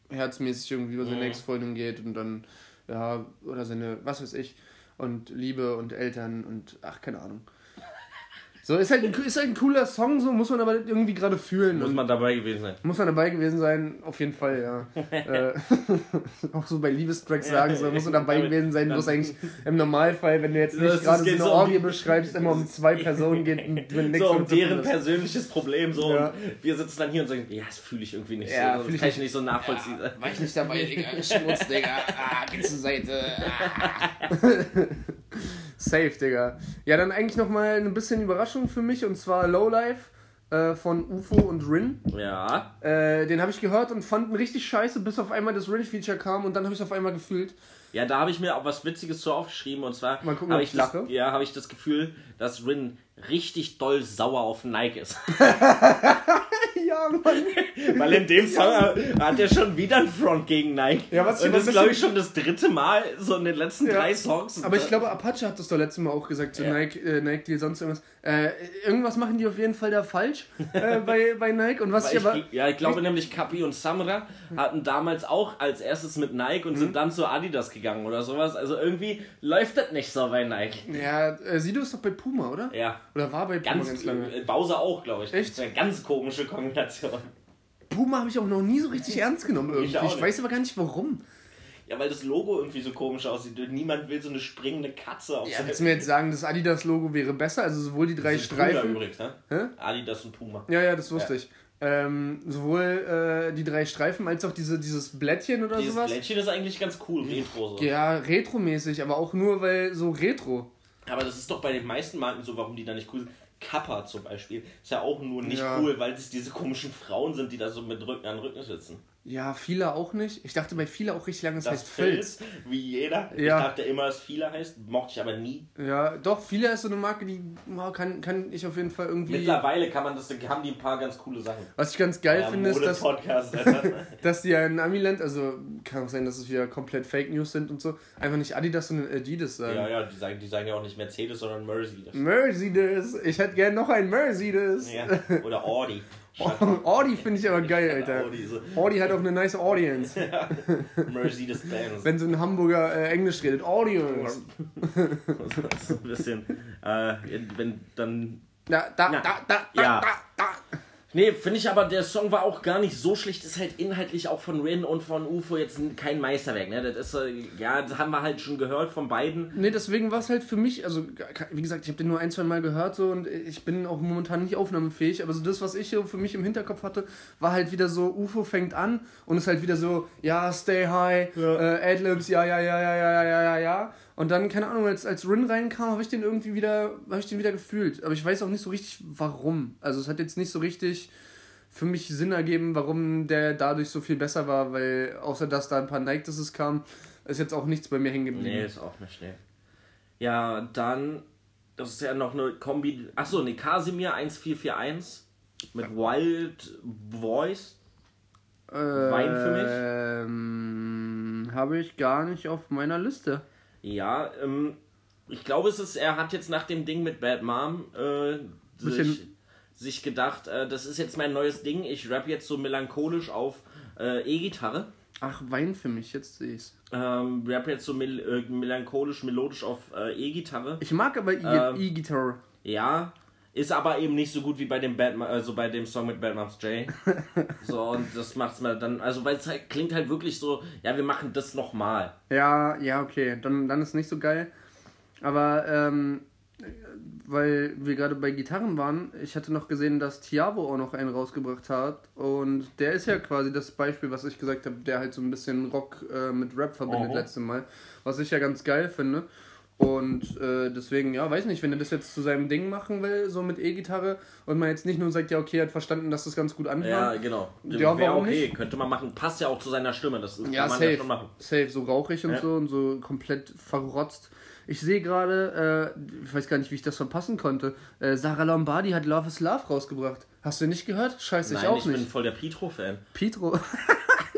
herzmäßig irgendwie über seine Mhm. Ex-Freundin geht und dann, ja, oder seine, was weiß ich, und Liebe und Eltern und ach, keine Ahnung. So, ist halt, ein, ist halt ein cooler Song, so muss man aber irgendwie gerade fühlen. Muss man dabei gewesen sein. muss man dabei gewesen sein, auf jeden Fall, ja. äh, auch so bei Liebestracks sagen, so muss man dabei gewesen sein, wo es eigentlich im Normalfall, wenn du jetzt nicht gerade so eine so Orgie beschreibst, immer um zwei Personen geht und wenn nichts So, um deren persönliches Problem. So, Ja. und wir sitzen dann hier und sagen, ja, das fühle ich irgendwie nicht Ja, so. Das ich kann ich nicht. nicht so nachvollziehen. War ich nicht dabei, Digga. Schmutz, Digga. Ah, geh zur Seite. Ah. Safe, Digga. Ja, dann eigentlich nochmal ein bisschen Überraschung für mich und zwar Lowlife äh, von UFO und Rin. Ja, Äh, den habe ich gehört und fand ihn richtig scheiße, bis auf einmal das Rin-Feature kam und dann habe ich es auf einmal gefühlt. ja, da habe ich mir auch was Witziges zu aufgeschrieben. Und zwar Mal gucken, habe ob ich, das, lache. ja, habe ich das Gefühl, dass Rin richtig doll sauer auf Nike ist. Ja, Mann. Weil in dem Song hat er schon wieder einen Front gegen Nike. Ja, was ich und das ist, glaube ich, schon das dritte Mal so in den letzten Ja. drei Songs. Aber ich glaube, Apache hat das doch letztes Mal auch gesagt, so Ja. Nike, äh, Nike Deal, sonst irgendwas. Äh, irgendwas machen die auf jeden Fall da falsch äh, bei, bei Nike. Und was ich aber. ich, ja, ich glaube nämlich Kapi und Samra hatten damals auch als erstes mit Nike und Mhm. sind dann zu Adidas gegangen oder sowas. Also irgendwie läuft das nicht so bei Nike. Ja, äh, Sido ist doch bei Puma, oder? Ja, Oder war bei Puma ganz, ganz, lange. äh, Bowser auch, glaube ich. Echt? Das ist eine ganz komische Kombination. Puma habe ich auch noch nie so richtig ernst genommen irgendwie. Ich Ich, weiß aber gar nicht warum. Ja, weil das Logo irgendwie so komisch aussieht. Niemand will so eine springende Katze auf Ja, willst du mir jetzt sagen, das Adidas-Logo wäre besser? Also sowohl die drei Das Brüder Streifen. übrigens, ne? Hä? Adidas und Puma. Ja, ja, das wusste Ja. ich. Ähm, sowohl äh, die drei Streifen als auch diese, dieses Blättchen oder Dieses sowas. Blättchen ist eigentlich ganz cool, retro so. Ja, retromäßig, aber auch nur weil so retro. Aber das ist doch bei den meisten Marken so, warum die da nicht cool sind. Kappa zum Beispiel ist ja auch nur nicht Ja. cool, weil es diese komischen Frauen sind, die da so mit Rücken an Rücken sitzen. Ja, viele auch nicht. Ich dachte bei viele auch richtig lange, das, Das heißt Filz. Filz, wie jeder. Ja. Ich dachte immer, dass Fila heißt, mochte ich aber nie. Ja, doch, viele ist so eine Marke, die kann, kann ich auf jeden Fall irgendwie. Mittlerweile kann man das, haben die ein paar ganz coole Sachen. Was ich ganz geil Ja, finde, ist, dass, dass die ja in Amiland, also kann auch sein, dass es wieder komplett Fake News sind und so, einfach nicht Adidas, sondern Adidas sagen. ja, ja, die sagen, die sagen ja auch nicht Mercedes, sondern Mercedes. Mercedes, ich hätte gern noch ein Mercedes. Ja. Oder Audi. Audi finde ich aber geil, Alter. Audi, so. Audi hat auch eine nice Audience. Mercedes-Benz. Wenn so ein Hamburger äh, Englisch redet. Audience. so ein bisschen, äh, wenn dann Da, da, Ja. da, da, da, Ja. da, da. Nee, finde ich aber, der Song war auch gar nicht so schlecht. Ist halt inhaltlich auch von Rin und von UFO jetzt kein Meisterwerk. Ne? Das ist, äh, ja, das haben wir halt schon gehört von beiden. Nee, deswegen war es halt für mich, also wie gesagt, ich habe den nur ein, zwei Mal gehört so und ich bin auch momentan nicht aufnahmefähig, aber so das, was ich so für mich im Hinterkopf hatte, war halt wieder so, UFO fängt an und ist halt wieder so, ja, stay high, äh, Adlibs, ja, ja, ja, ja, ja, ja, ja, ja, ja. Und dann, keine Ahnung, als, als Rin reinkam, habe ich den irgendwie wieder, habe ich den wieder gefühlt. Aber ich weiß auch nicht so richtig, warum. Also es hat jetzt nicht so richtig für mich Sinn ergeben, warum der dadurch so viel besser war, weil außer dass da ein paar Nike Disses kamen, ist jetzt auch nichts bei mir hängen geblieben. Nee, ist auch nicht schnell. Ja, dann, das ist ja noch eine Kombi. Achso, ne, Casimir 1441 mit Wild Voice. Wein für Ähm, habe ich gar nicht auf meiner Liste. Ja, ähm, ich glaube, es ist, er hat jetzt nach dem Ding mit Bad Mom äh, sich, sich gedacht, äh, das ist jetzt mein neues Ding. Ich rap jetzt so melancholisch auf äh, E-Gitarre. Ach, Wein für mich, jetzt sehe ich's. Ähm, rap jetzt so mel äh, melancholisch, melodisch auf äh, E-Gitarre. Ich mag aber Ähm. E- E-Gitarre. Ja, ist aber eben nicht so gut wie bei dem Bad, Ma- also bei dem Song mit Bad Moms J. so, und das macht's mal dann, also weil es halt klingt halt wirklich so, ja, wir machen das nochmal. ja, ja, okay. Dann, dann ist nicht so geil. Aber ähm, weil wir gerade bei Gitarren waren, ich hatte noch gesehen, dass Tiavo auch noch einen rausgebracht hat. Und der ist ja quasi das Beispiel, was ich gesagt habe, der halt so ein bisschen Rock äh, mit Rap verbindet Oh. letztes Mal. Was ich ja ganz geil finde. Und äh, deswegen, ja, weiß nicht, wenn er das jetzt zu seinem Ding machen will, so mit E-Gitarre, und man jetzt nicht nur sagt, ja, okay, er hat verstanden, dass das ganz gut anhört. Ja, genau. Ja, Wäre okay, nicht? könnte man machen. Passt ja auch zu seiner Stimme. Das Ja, kann man safe. ja schon machen. Safe, so rauchig und Ja. so und so komplett verrotzt. Ich sehe gerade, äh, ich weiß gar nicht, wie ich das verpassen konnte. Äh, Sarah Lombardi hat Love is Love rausgebracht. Hast du nicht gehört? Scheiße, ich Nein, auch ich bin nicht. voll der Petro-Fan. Petro.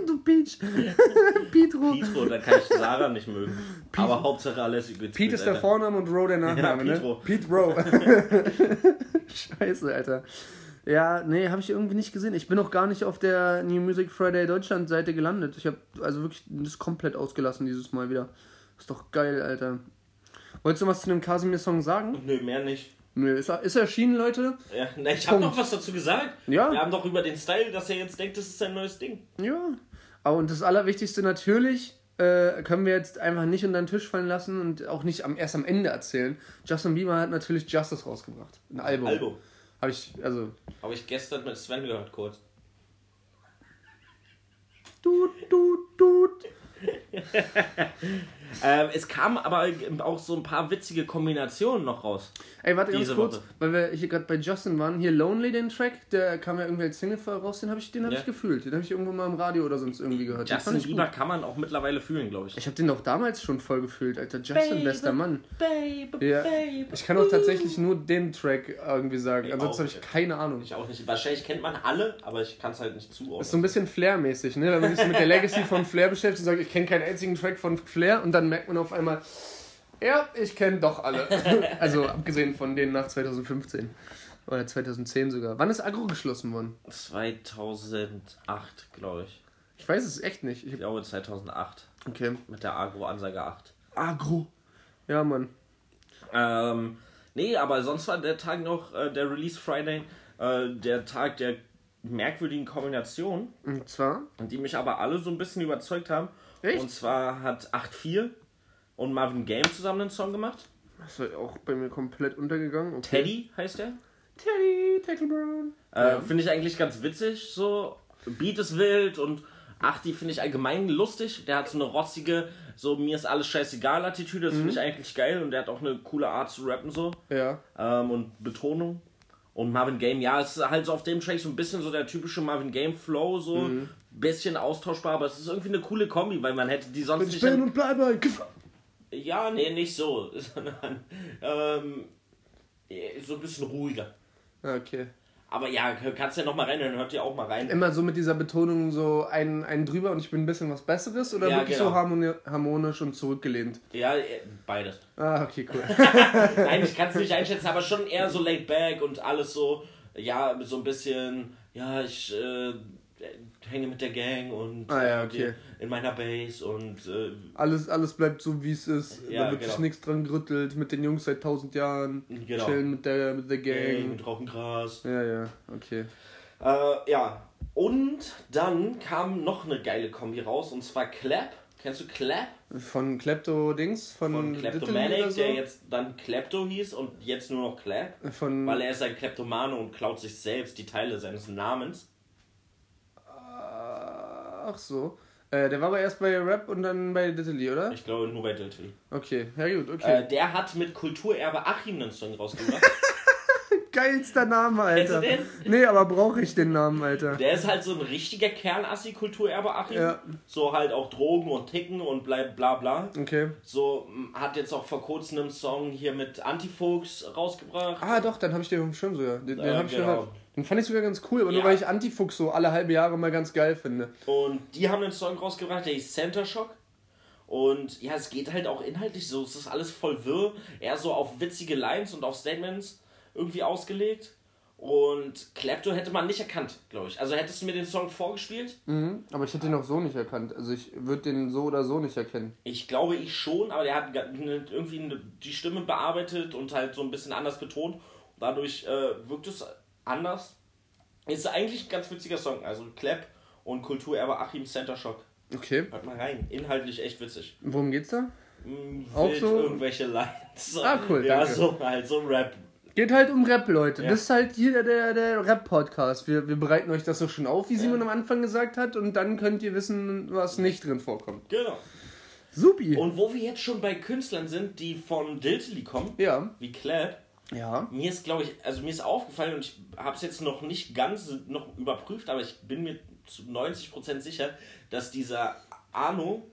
du Peach. Petro. Petro, da kann ich Sarah nicht mögen. Aber Hauptsache alles gut. Pete ist der Vorname und Ro der Nachname, Ja, ne? Petro. Pete Ro. Scheiße, Alter. Ja, nee, habe ich irgendwie nicht gesehen. Ich bin auch gar nicht auf der New Music Friday Deutschland Seite gelandet. Ich habe also wirklich das komplett ausgelassen dieses Mal wieder. Ist doch geil, Alter. Wolltest du was zu dem Casimir-Song sagen? Nö, mehr nicht. Nö, ist, ist erschienen, Leute? Ja, na, ich habe noch was dazu gesagt. Ja. Wir haben doch über den Style, dass er jetzt denkt, das ist sein neues Ding. Ja. Und das Allerwichtigste natürlich, äh, können wir jetzt einfach nicht unter den Tisch fallen lassen und auch nicht am, erst am Ende erzählen. Justin Bieber hat natürlich Justice rausgebracht. Ein Album. Album. Habe ich, also. Habe ich gestern mit Sven gehört, kurz. Tut, tut, tut. Ähm, es kamen aber auch so ein paar witzige Kombinationen noch raus. Ey, warte ganz kurz, Woche. weil wir hier gerade bei Justin waren. Hier Lonely, den Track, der kam ja irgendwie als Single raus, den habe ich, den hab Ja. ich gefühlt. Den habe ich irgendwo mal im Radio oder sonst irgendwie gehört. Justin Bieber kann man auch mittlerweile fühlen, glaube ich. Ich habe den auch damals schon voll gefühlt, Alter. Justin, Baby, bester Mann. Baby, Ja. baby. Ich kann auch tatsächlich nur den Track irgendwie sagen. Ich Ansonsten habe ich keine Ahnung. Ich auch nicht. Wahrscheinlich kennt man alle, aber ich kann es halt nicht zuordnen. ist so ein bisschen Flair-mäßig, ne? Wenn man sich mit der Legacy von Flair beschäftigt und sagt, ich kenne keinen einzigen Track von Flair und dann merkt man auf einmal, ja, ich kenne doch alle. also abgesehen von denen nach 2015. Oder 2010 sogar. Wann ist Agro geschlossen worden? 2008, glaube ich. Ich weiß es echt nicht. Ich, Ich glaube 2008. okay. Mit der Agro-Ansage 8. Agro. Ja, Mann. Ähm, nee, aber sonst war der Tag noch, äh, der Release Friday, äh, der Tag der merkwürdigen Kombination, Und zwar? die mich aber alle so ein bisschen überzeugt haben. Echt? Und zwar hat 8-4 und Marvin Game zusammen einen Song gemacht. Das war auch bei mir komplett untergegangen. Okay. Teddy heißt der. Teddy, Tackle Brown. Äh, Finde ich eigentlich ganz witzig, so. Beat ist wild und ach, die finde ich allgemein lustig. Der hat so eine rotzige, so mir ist alles scheißegal Attitüde, das finde ich eigentlich geil und der hat auch eine coole Art zu rappen so. Ja. ähm, und Betonung. Und Marvin Game, ja, es ist halt so auf dem Track so ein bisschen so der typische Marvin Game Flow, so Mhm. bisschen austauschbar, aber es ist irgendwie eine coole Kombi, weil man hätte die sonst Ich nicht. bin und bleibe. ja, nee, nicht so, sondern ähm, so ein bisschen ruhiger. Okay. Aber ja, kannst ja noch mal reinhören, hört ihr auch mal rein. Immer so mit dieser Betonung so einen, einen drüber und ich bin ein bisschen was Besseres oder Ja, wirklich genau. so harmoni harmonisch und zurückgelehnt? Ja, äh, beides. Ah, okay, cool. Nein, ich kann es nicht einschätzen, aber schon eher so laid back und alles so, ja, so ein bisschen, ja, ich äh, hänge mit der Gang und Ah, ja, äh, okay. in meiner Base und äh, Alles, alles bleibt so, wie es ist. Ja, da wird sich genau. nichts dran gerüttelt. Mit den Jungs seit tausend Jahren. Genau. Chillen mit der, mit der Gang Gang. und rauchen Gras. Ja, ja, okay. Äh, ja, und dann kam noch eine geile Kombi raus und zwar Clap. Kennst du Clap? Von Klepto Dings? Von, Von Kleptomanic, so? der jetzt dann Klepto hieß und jetzt nur noch Clap. Von, Weil er ist ein Kleptomane und klaut sich selbst die Teile seines Namens. Ach so. Äh, der war aber erst bei Rap und dann bei Diddley, oder? Ich glaube nur bei Diltily. Okay, ja gut, okay. Äh, der hat mit Kulturerbe Achim einen Song rausgebracht. Geilster Name, Alter. Kennst du Nee, aber brauche ich den Namen, Alter. Der ist halt so ein richtiger Kernassi Kulturerbe Achim. Ja. So halt auch Drogen und Ticken und bla bla bla. Okay. So hat jetzt auch vor kurzem einen Song hier mit Antifolks rausgebracht. Ah, doch, dann habe ich den Schirm sogar. Den, den Ja, habe ich genau. gehört. Den fand ich sogar ganz cool, aber nur Ja. weil ich Antifuchs so alle halbe Jahre mal ganz geil finde. Und die haben einen Song rausgebracht, der hieß Center Shock. Und ja, es geht halt auch inhaltlich so, es ist alles voll wirr, eher so auf witzige Lines und auf Statements irgendwie ausgelegt. Und Klepto hätte man nicht erkannt, glaube ich. Also hättest du mir den Song vorgespielt? Mhm. Aber ich hätte den auch so nicht erkannt. Also ich würde den so oder so nicht erkennen. Ich glaube ich schon, aber der hat ne- irgendwie ne- die Stimme bearbeitet und halt so ein bisschen anders betont. Dadurch äh, wirkt es anders. Ist eigentlich ein ganz witziger Song. Also Klepp und Kulturerbe Achim Center Shock. Okay. Hört mal rein. Inhaltlich echt witzig. Worum geht's da? Mm, Auch so? irgendwelche Lines. Ah, cool, Ja, danke. so halt so Rap. Geht halt um Rap, Leute. Ja. Das ist halt hier der, der Rap-Podcast. Wir, wir bereiten euch das so schon auf, wie Simon am Anfang gesagt hat, und dann könnt ihr wissen, was nicht drin vorkommt. Genau. Supi. Und wo wir jetzt schon bei Künstlern sind, die von Diltily kommen, ja. wie Clap, Ja. mir ist, glaube ich, also mir ist aufgefallen und ich habe es jetzt noch nicht ganz noch überprüft, aber ich bin mir zu 90% sicher, dass dieser Arno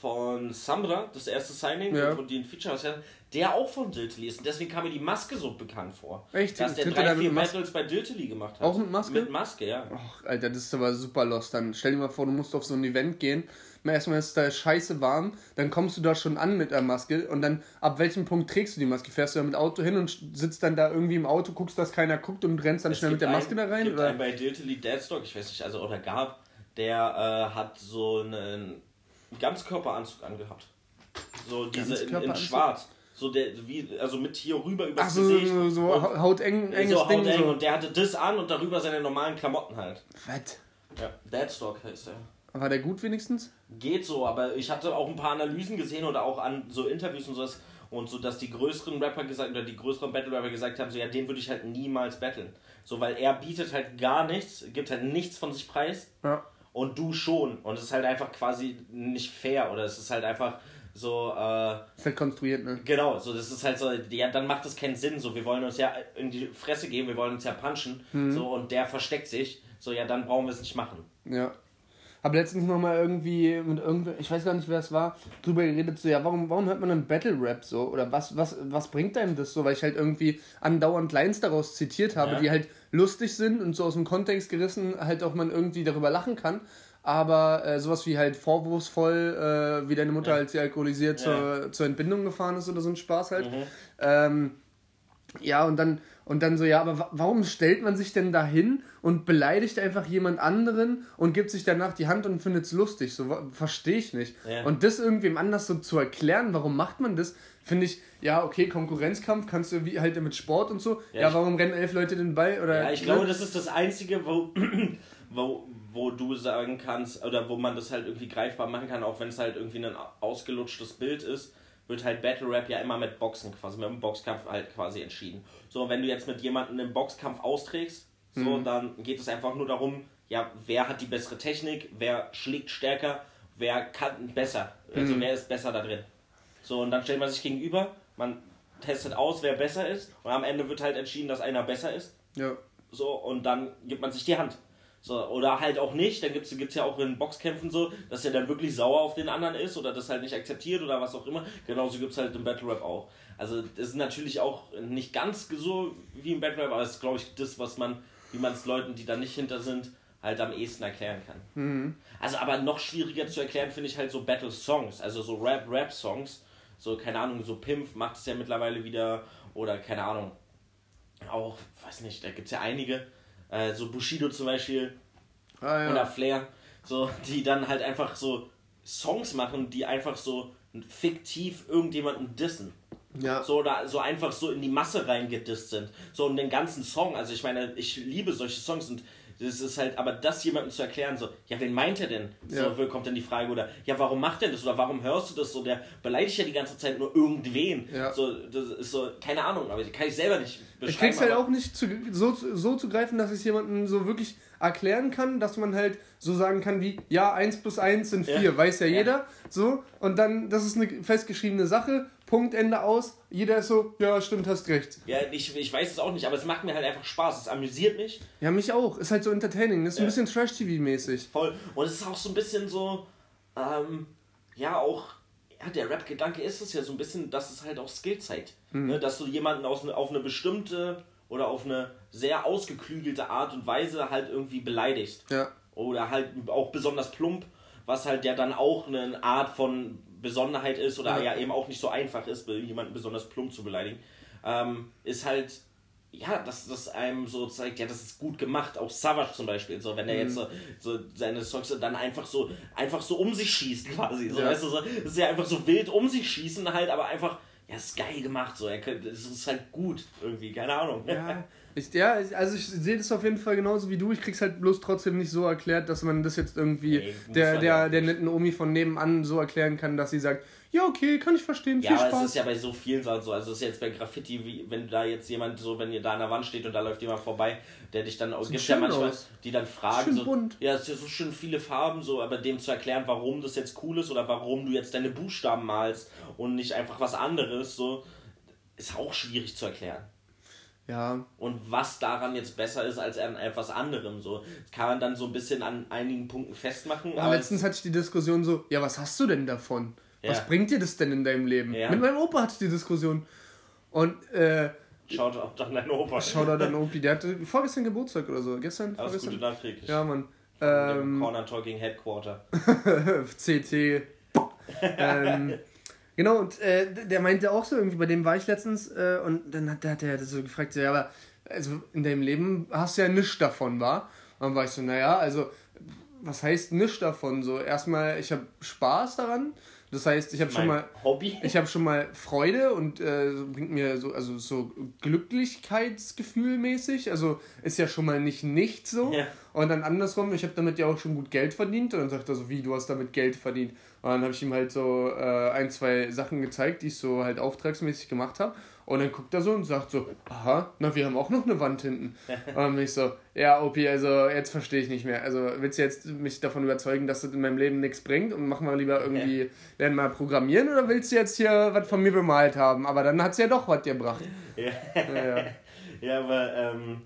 von Samra, das erste Signing, Ja. von den Feature ausgehandelt, der auch von Diltily ist. Und deswegen kam mir die Maske so bekannt vor. Echt? Dass der er drei, vier? Battles bei Diltily gemacht hat. Auch mit Maske? Mit Maske, ja. Ach, Alter, das ist aber super lost. Dann stell dir mal vor, du musst auf so ein Event gehen. Mal Erstmal ist da scheiße warm, dann kommst du da schon an mit der Maske und dann ab welchem Punkt trägst du die Maske? Fährst du da mit Auto hin und sitzt dann da irgendwie im Auto, guckst, dass keiner guckt und rennst dann Es schnell mit der Maske einen, da rein? gibt Oder? einen bei Diltily Deadstock, ich weiß nicht, also oder gab, der äh, hat so einen Ganzkörperanzug angehabt. So diese in, in schwarz. So der, wie, also mit hier rüber übers Ach so, Gesicht. so, so und, hau- hauteng, enges so Ding. hauteng So. und der hatte das an und darüber seine normalen Klamotten halt. Was? Ja, Deadstock heißt er. War der gut wenigstens? Geht so, aber ich hatte auch ein paar Analysen gesehen oder auch an so Interviews und sowas und so, dass die größeren Rapper gesagt oder die größeren Battle Rapper gesagt haben, so ja, den würde ich halt niemals battlen. So, weil er bietet halt gar nichts, gibt halt nichts von sich preis Ja. und du schon. Und es ist halt einfach quasi nicht fair oder es ist halt einfach so, äh, Ist halt konstruiert, ne? genau, so das ist halt so, ja, dann macht das keinen Sinn. So, wir wollen uns ja in die Fresse gehen, wir wollen uns ja punchen, so und der versteckt sich, so ja, dann brauchen wir es nicht machen. Ja. Hab letztens noch mal irgendwie mit irgendwer, ich weiß gar nicht, wer es war, drüber geredet, so, ja, warum, warum hört man dann Battle Rap so? Oder was, was, was bringt einem das so? Weil ich halt irgendwie andauernd Lines daraus zitiert habe, Ja. die halt lustig sind und so aus dem Kontext gerissen halt auch man irgendwie darüber lachen kann. Aber äh, sowas wie halt vorwurfsvoll, äh, wie deine Mutter, Ja. als sie alkoholisiert Ja. zur, zur Entbindung gefahren ist oder so ein Spaß halt. Mhm. Ähm, ja, und dann, und dann so, ja, aber wa- warum stellt man sich denn da hin und beleidigt einfach jemand anderen und gibt sich danach die Hand und findet es lustig? So, verstehe ich nicht. Ja. Und das irgendwem anders so zu erklären, warum macht man das, finde ich, ja, okay, Konkurrenzkampf kannst du wie halt mit Sport und so. Ja, Ja, warum rennen elf Leute den Ball? Oder, Ja, ich glaube, das ist das Einzige, wo, wo, wo du sagen kannst, oder wo man das halt irgendwie greifbar machen kann, auch wenn es halt irgendwie ein ausgelutschtes Bild ist, wird halt Battle Rap ja immer mit Boxen quasi, mit einem Boxkampf halt quasi entschieden. So, wenn du jetzt mit jemandem einen Boxkampf austrägst, so, dann geht es einfach nur darum, ja, wer hat die bessere Technik, wer schlägt stärker, wer kann besser, also wer ist besser da drin. So, und dann stellt man sich gegenüber, man testet aus, wer besser ist, und am Ende wird halt entschieden, dass einer besser ist. Ja. So, und dann gibt man sich die Hand. So, oder halt auch nicht, dann gibt es ja auch in Boxkämpfen so, dass er dann wirklich sauer auf den anderen ist oder das halt nicht akzeptiert oder was auch immer. Genauso gibt es halt im Battle Rap auch. Also das ist natürlich auch nicht ganz so wie im Battle Rap, aber es ist glaube ich das, was man, wie man es Leuten, die da nicht hinter sind, halt am ehesten erklären kann. Also aber noch schwieriger zu erklären finde ich halt so Battle Songs, also so Rap, Rap Songs. So, keine Ahnung, so Pimp macht es ja mittlerweile wieder oder keine Ahnung, auch, weiß nicht, da gibt es ja einige, äh, so Bushido zum Beispiel Ah, ja. oder Flair, so, die dann halt einfach so Songs machen, die einfach so fiktiv irgendjemanden dissen. ja. So oder so einfach so in die Masse reingedisst sind. So um den ganzen Song. Also ich meine, ich liebe solche Songs und das ist halt, aber das jemandem zu erklären, so, ja, wen meint er denn? So, Ja. wo kommt denn die Frage? Oder, ja, warum macht er das? Oder warum hörst du das? So, der beleidigt ja die ganze Zeit nur irgendwen. Ja. So, das ist so, keine Ahnung, aber kann ich selber nicht beschreiben. Ich krieg's halt auch nicht zu, so, so zu greifen, dass ich es jemandem so wirklich erklären kann, dass man halt so sagen kann wie, ja, 1 plus 1 sind 4, Ja. weiß ja, Ja. jeder. So, und dann, das ist eine festgeschriebene Sache, Punkt, Ende aus. Jeder ist so, ja, stimmt, hast recht. Ja, ich, ich weiß es auch nicht, aber es macht mir halt einfach Spaß. Es amüsiert mich Ja, mich auch. Ist halt so entertaining. Das ist ein Ja. bisschen Trash-TV-mäßig. voll. Und es ist auch so ein bisschen so, ähm, ja, auch, ja, der Rap-Gedanke ist es ja so ein bisschen, dass es halt auch Skill zeigt. Ne? Dass du jemanden aus, ne- auf eine bestimmte oder auf eine sehr ausgeklügelte Art und Weise halt irgendwie beleidigst. Ja. Oder halt auch besonders plump, was halt ja dann auch eine Art von Besonderheit ist oder Ja. ja, eben auch nicht so einfach ist, jemanden besonders plump zu beleidigen, ähm, ist halt, ja, dass das einem so zeigt, ja, das ist gut gemacht. Auch Savage zum Beispiel, so, wenn er jetzt so, so seine Songs dann einfach so, einfach so um sich schießt quasi. So, Ja. weißt du, so, das ist ja einfach so wild um sich schießen halt, aber einfach, ja, ist geil gemacht, so, er könnte, es ist halt gut irgendwie, keine Ahnung. Ja, ich, ja, also ich sehe das auf jeden Fall genauso wie du. Ich krieg's halt bloß trotzdem nicht so erklärt, dass man das jetzt irgendwie Nee, der, der, der netten Omi von nebenan so erklären kann, dass sie sagt, ja, okay, kann ich verstehen, Ja, viel aber Spaß. es ist ja bei so vielen Sachen so. Also es ist jetzt bei Graffiti, wie wenn da jetzt jemand so, wenn ihr da an der Wand steht und da läuft jemand vorbei, der dich dann gibt ja manchmal, aus. die dann fragen Schön so, bunt. ja, es ist ja so schön viele Farben so, aber dem zu erklären, warum das jetzt cool ist oder warum du jetzt deine Buchstaben malst und nicht einfach was anderes, so ist auch schwierig zu erklären. Ja, Und was daran jetzt besser ist als an etwas anderem so, das kann man dann so ein bisschen an einigen Punkten festmachen. aber aber letztens hatte ich die Diskussion so, ja, was hast du denn davon? Was Ja. bringt dir das denn in deinem Leben? Ja. Mit meinem Opa hatte ich die Diskussion. Und, äh, schaut auch dann deine Opa. schau da dann Opi, der hatte vorgestern Geburtstag oder so. Gestern? Alles vorgestern? Gute nachträglich. Ja, Mann. Ähm, Corner Talking Headquarter. CT. ähm, genau, und äh, der meinte auch so, irgendwie, bei dem war ich letztens, äh, und dann hat, hat er so gefragt, so, ja, aber also in deinem Leben hast du ja nichts davon, war? Und dann war ich so, naja, also was heißt nichts davon? So, erstmal, ich habe Spaß daran. Das heißt, ich habe schon mal. Hobby. Ich habe schon mal Freude und äh, bringt mir so, also so Glücklichkeitsgefühl mäßig. Also ist ja schon mal nicht nichts so. Ja. Und dann andersrum, ich habe damit ja auch schon gut Geld verdient. Und dann sagt er so, wie, du hast damit Geld verdient. Und dann habe ich ihm halt so äh, ein, zwei Sachen gezeigt, die ich so halt auftragsmäßig gemacht habe. Und dann guckt er so und sagt so, aha, na, wir haben auch noch eine Wand hinten. und dann bin ich so, ja, Opi, also jetzt verstehe ich nicht mehr. Also willst du jetzt mich davon überzeugen, dass das in meinem Leben nichts bringt und mach mal lieber irgendwie, lernen mal programmieren oder willst du jetzt hier was von mir bemalt haben? Aber dann hat es ja doch was gebracht. Ja. Ja, ja. ja, aber ähm,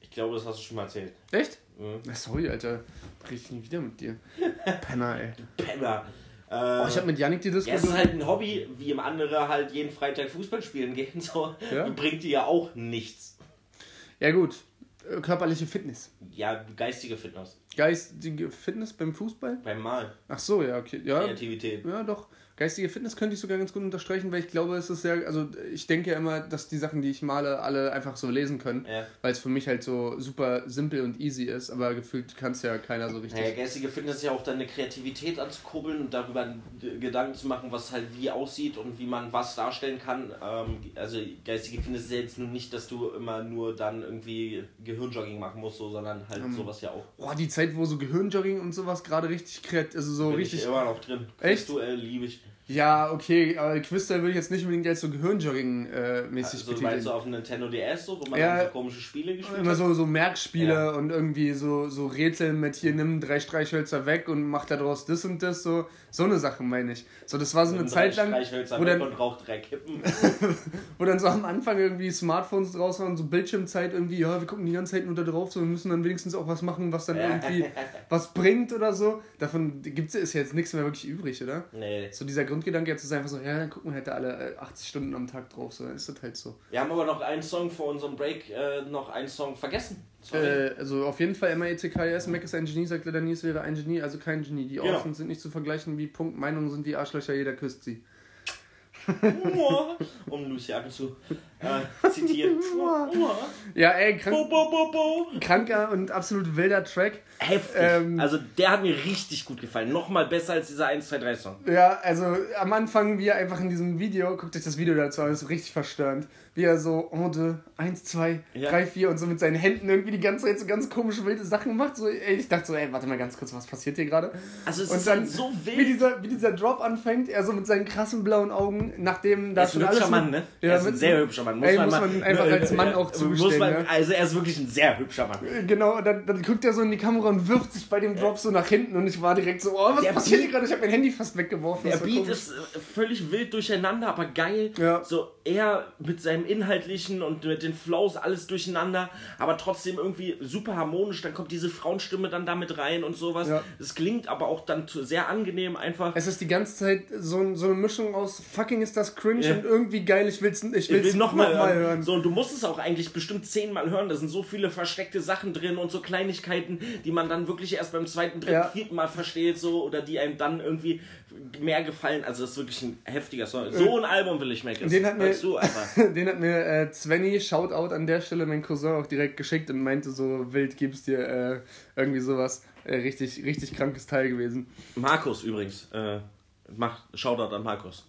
ich glaube, das hast du schon mal erzählt. Echt? Na, sorry, Alter. Rede ich nie wieder mit dir. Penner, ey. Penner. Äh, Oh, ich habe mit Yannick die ja, es ist Diskussion. halt ein Hobby, wie im andere halt jeden Freitag Fußball spielen gehen. So. Ja. Bringt dir ja auch nichts. Ja, gut. Äh, Körperliche Fitness. Ja, geistige Fitness. Geistige Fitness beim Fußball? Beim Malen. Ach so, ja, okay. Ja, Kreativität. Ja, doch. Geistige Fitness könnte ich sogar ganz gut unterstreichen, weil ich glaube, es ist ja, also ich denke ja immer, dass die Sachen, die ich male, alle einfach so lesen können, Ja. weil es für mich halt so super simpel und easy ist, aber gefühlt kann es ja keiner so richtig. Naja, geistige Fitness ist ja auch deine Kreativität anzukurbeln und darüber Gedanken zu machen, was halt wie aussieht und wie man was darstellen kann. Ähm, also geistige Fitness ist ja jetzt nicht, dass du immer nur dann irgendwie Gehirnjogging machen musst, so, sondern halt Ähm, sowas ja auch. Boah, die Zeit, wo so Gehirnjogging und sowas gerade richtig kreativ, also so Bin richtig. ich immer noch drin. Echt? Aktuell liebe ich. Ja, okay, aber Quizstyle würde ich jetzt nicht unbedingt als so Gehirnjogging-mäßig Also meinst betiteln. du auf Nintendo DS so, wo man Ja. so komische Spiele gespielt Immer hat? so, so Merkspiele Ja. und irgendwie so, so Rätsel mit hier nimm drei Streichhölzer weg und mach daraus das und das, so, so eine Sache meine ich. So, das war so eine Nimm Zeit drei lang, Streichhölzer wo dann, und raucht drei Kippen. wo dann so am Anfang irgendwie Smartphones draus waren, so Bildschirmzeit irgendwie, ja, wir gucken die ganze Zeit nur da drauf, so, wir müssen dann wenigstens auch was machen, was dann irgendwie was bringt oder so. Davon gibt's ist jetzt nichts mehr wirklich übrig, oder? nee. So dieser Grundgedanke jetzt ist einfach so, ja, dann gucken wir halt da alle äh, 80 Stunden am Tag drauf, so, dann ist das halt so. Wir haben aber noch einen Song vor unserem Break, äh, noch einen Song vergessen. Äh, also auf jeden Fall MAECKS, Mac ist ein Genie, sagt nie, es wäre ein Genie, also kein Genie. Die Genau. Außen sind nicht zu vergleichen wie Punkt, Meinungen sind wie Arschlöcher, jeder küsst sie. um Luciano zu äh, zitieren. Ja, ey, krank, bo, bo, bo. kranker und absolut wilder Track. Heftig. Ähm, also der hat mir richtig gut gefallen. Nochmal besser als dieser 1, 2, 3 Song. Ja, also am Anfang, wie er einfach in diesem Video, guckt euch das Video dazu an, ist richtig verstörend. Wie er so, en deux, eins, zwei, Ja. drei, vier und so mit seinen Händen irgendwie die ganze Zeit so ganz komische wilde Sachen macht. So, ey, ich dachte so, ey, warte mal ganz kurz, was passiert hier gerade? Also es Und ist dann, halt so wie wild. dieser, wie dieser Drop anfängt, er so mit seinen krassen blauen Augen, nachdem da Er ist ein hübscher Mann, ne? Ja, er ist ein sehr hübscher Mann. Ey, man muss man einfach als Mann auch Muss zugestehen, man, ne? Also er ist wirklich ein sehr hübscher Mann. Genau, und dann, dann guckt er so in die Kamera und wirft sich bei dem Drop so nach hinten und ich war direkt so, oh, was Der passiert Beat- hier gerade? Ich habe mein Handy fast weggeworfen. Der Beat komisch. ist äh, völlig wild durcheinander, aber geil. Ja. So er mit seinem Inhaltlichen und mit den Flows alles durcheinander, aber trotzdem irgendwie super harmonisch. Dann kommt diese Frauenstimme dann damit rein und sowas. Ja. Es klingt aber auch dann sehr angenehm einfach. Es ist die ganze Zeit so, so eine Mischung aus fucking ist das cringe Ja. und irgendwie geil, ich will's, ich Ich will's will noch nochmal mal hören. hören. So, und du musst es auch eigentlich bestimmt zehnmal hören. Da sind so viele versteckte Sachen drin und so Kleinigkeiten, die man dann wirklich erst beim zweiten, dritten, Ja. vierten Mal versteht, so oder die einem dann irgendwie mehr gefallen. Also, das ist wirklich ein heftiger Song. So ein Album will ich machen. Den hat mir- du einfach. Den hat mir äh, Svenny, Shoutout an der Stelle, mein Cousin auch direkt geschickt und meinte so, wild gibst dir äh, irgendwie sowas. Äh, richtig, richtig krankes Teil gewesen. Markus übrigens. Äh, mach Shoutout an Markus.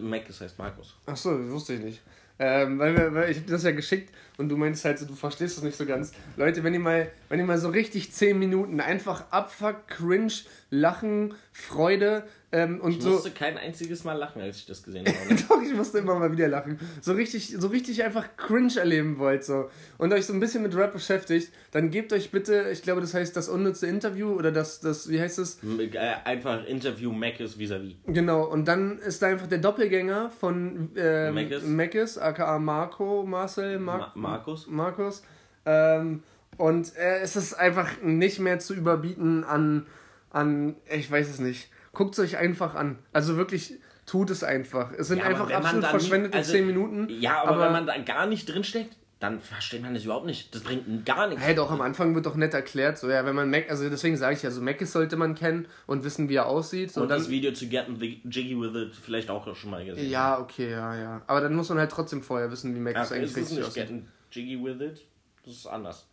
Mac das heißt Markus. Ach so, das wusste ich nicht. Ähm, weil, wir, weil ich das ja geschickt und du meinst halt so, du verstehst das nicht so ganz. Leute, wenn ihr mal, wenn ihr mal so richtig 10 Minuten einfach Abfuck, Cringe, Lachen, Freude, Ähm, und Ich so. musste kein einziges Mal lachen, als ich das gesehen habe. Doch, ich musste immer mal wieder lachen. So richtig, so richtig einfach cringe erleben wollt so. und euch so ein bisschen mit Rap beschäftigt, dann gebt euch bitte, ich glaube, das heißt das unnütze Interview oder das, das wie heißt es? Äh, Einfach Interview Mac ist vis-à-vis. Genau, und dann ist da einfach der Doppelgänger von ähm, Mackes. Mackes, aka Marco, Marcel, Mar Ma Markus? Markus. Ähm, und äh, es ist einfach nicht mehr zu überbieten an, an, ich weiß es nicht. Guckt es euch einfach an. Also wirklich, tut es einfach. Es sind Ja, einfach absolut verschwendete also, 10 Minuten. Ja, aber, aber wenn man da gar nicht drinsteckt, dann versteht man das überhaupt nicht. Das bringt gar nichts. Hey, doch, am Anfang wird doch nett erklärt, so, ja, wenn man Mac, also deswegen sage ich ja, so Mac sollte man kennen und wissen, wie er aussieht. So, Und dann, das Video zu Get the Jiggy with It vielleicht auch schon mal gesehen. ja, okay, ja, ja. Aber dann muss man halt trotzdem vorher wissen, wie Mac ja eigentlich richtig nicht aussieht. Jiggy with It. Das ist anders.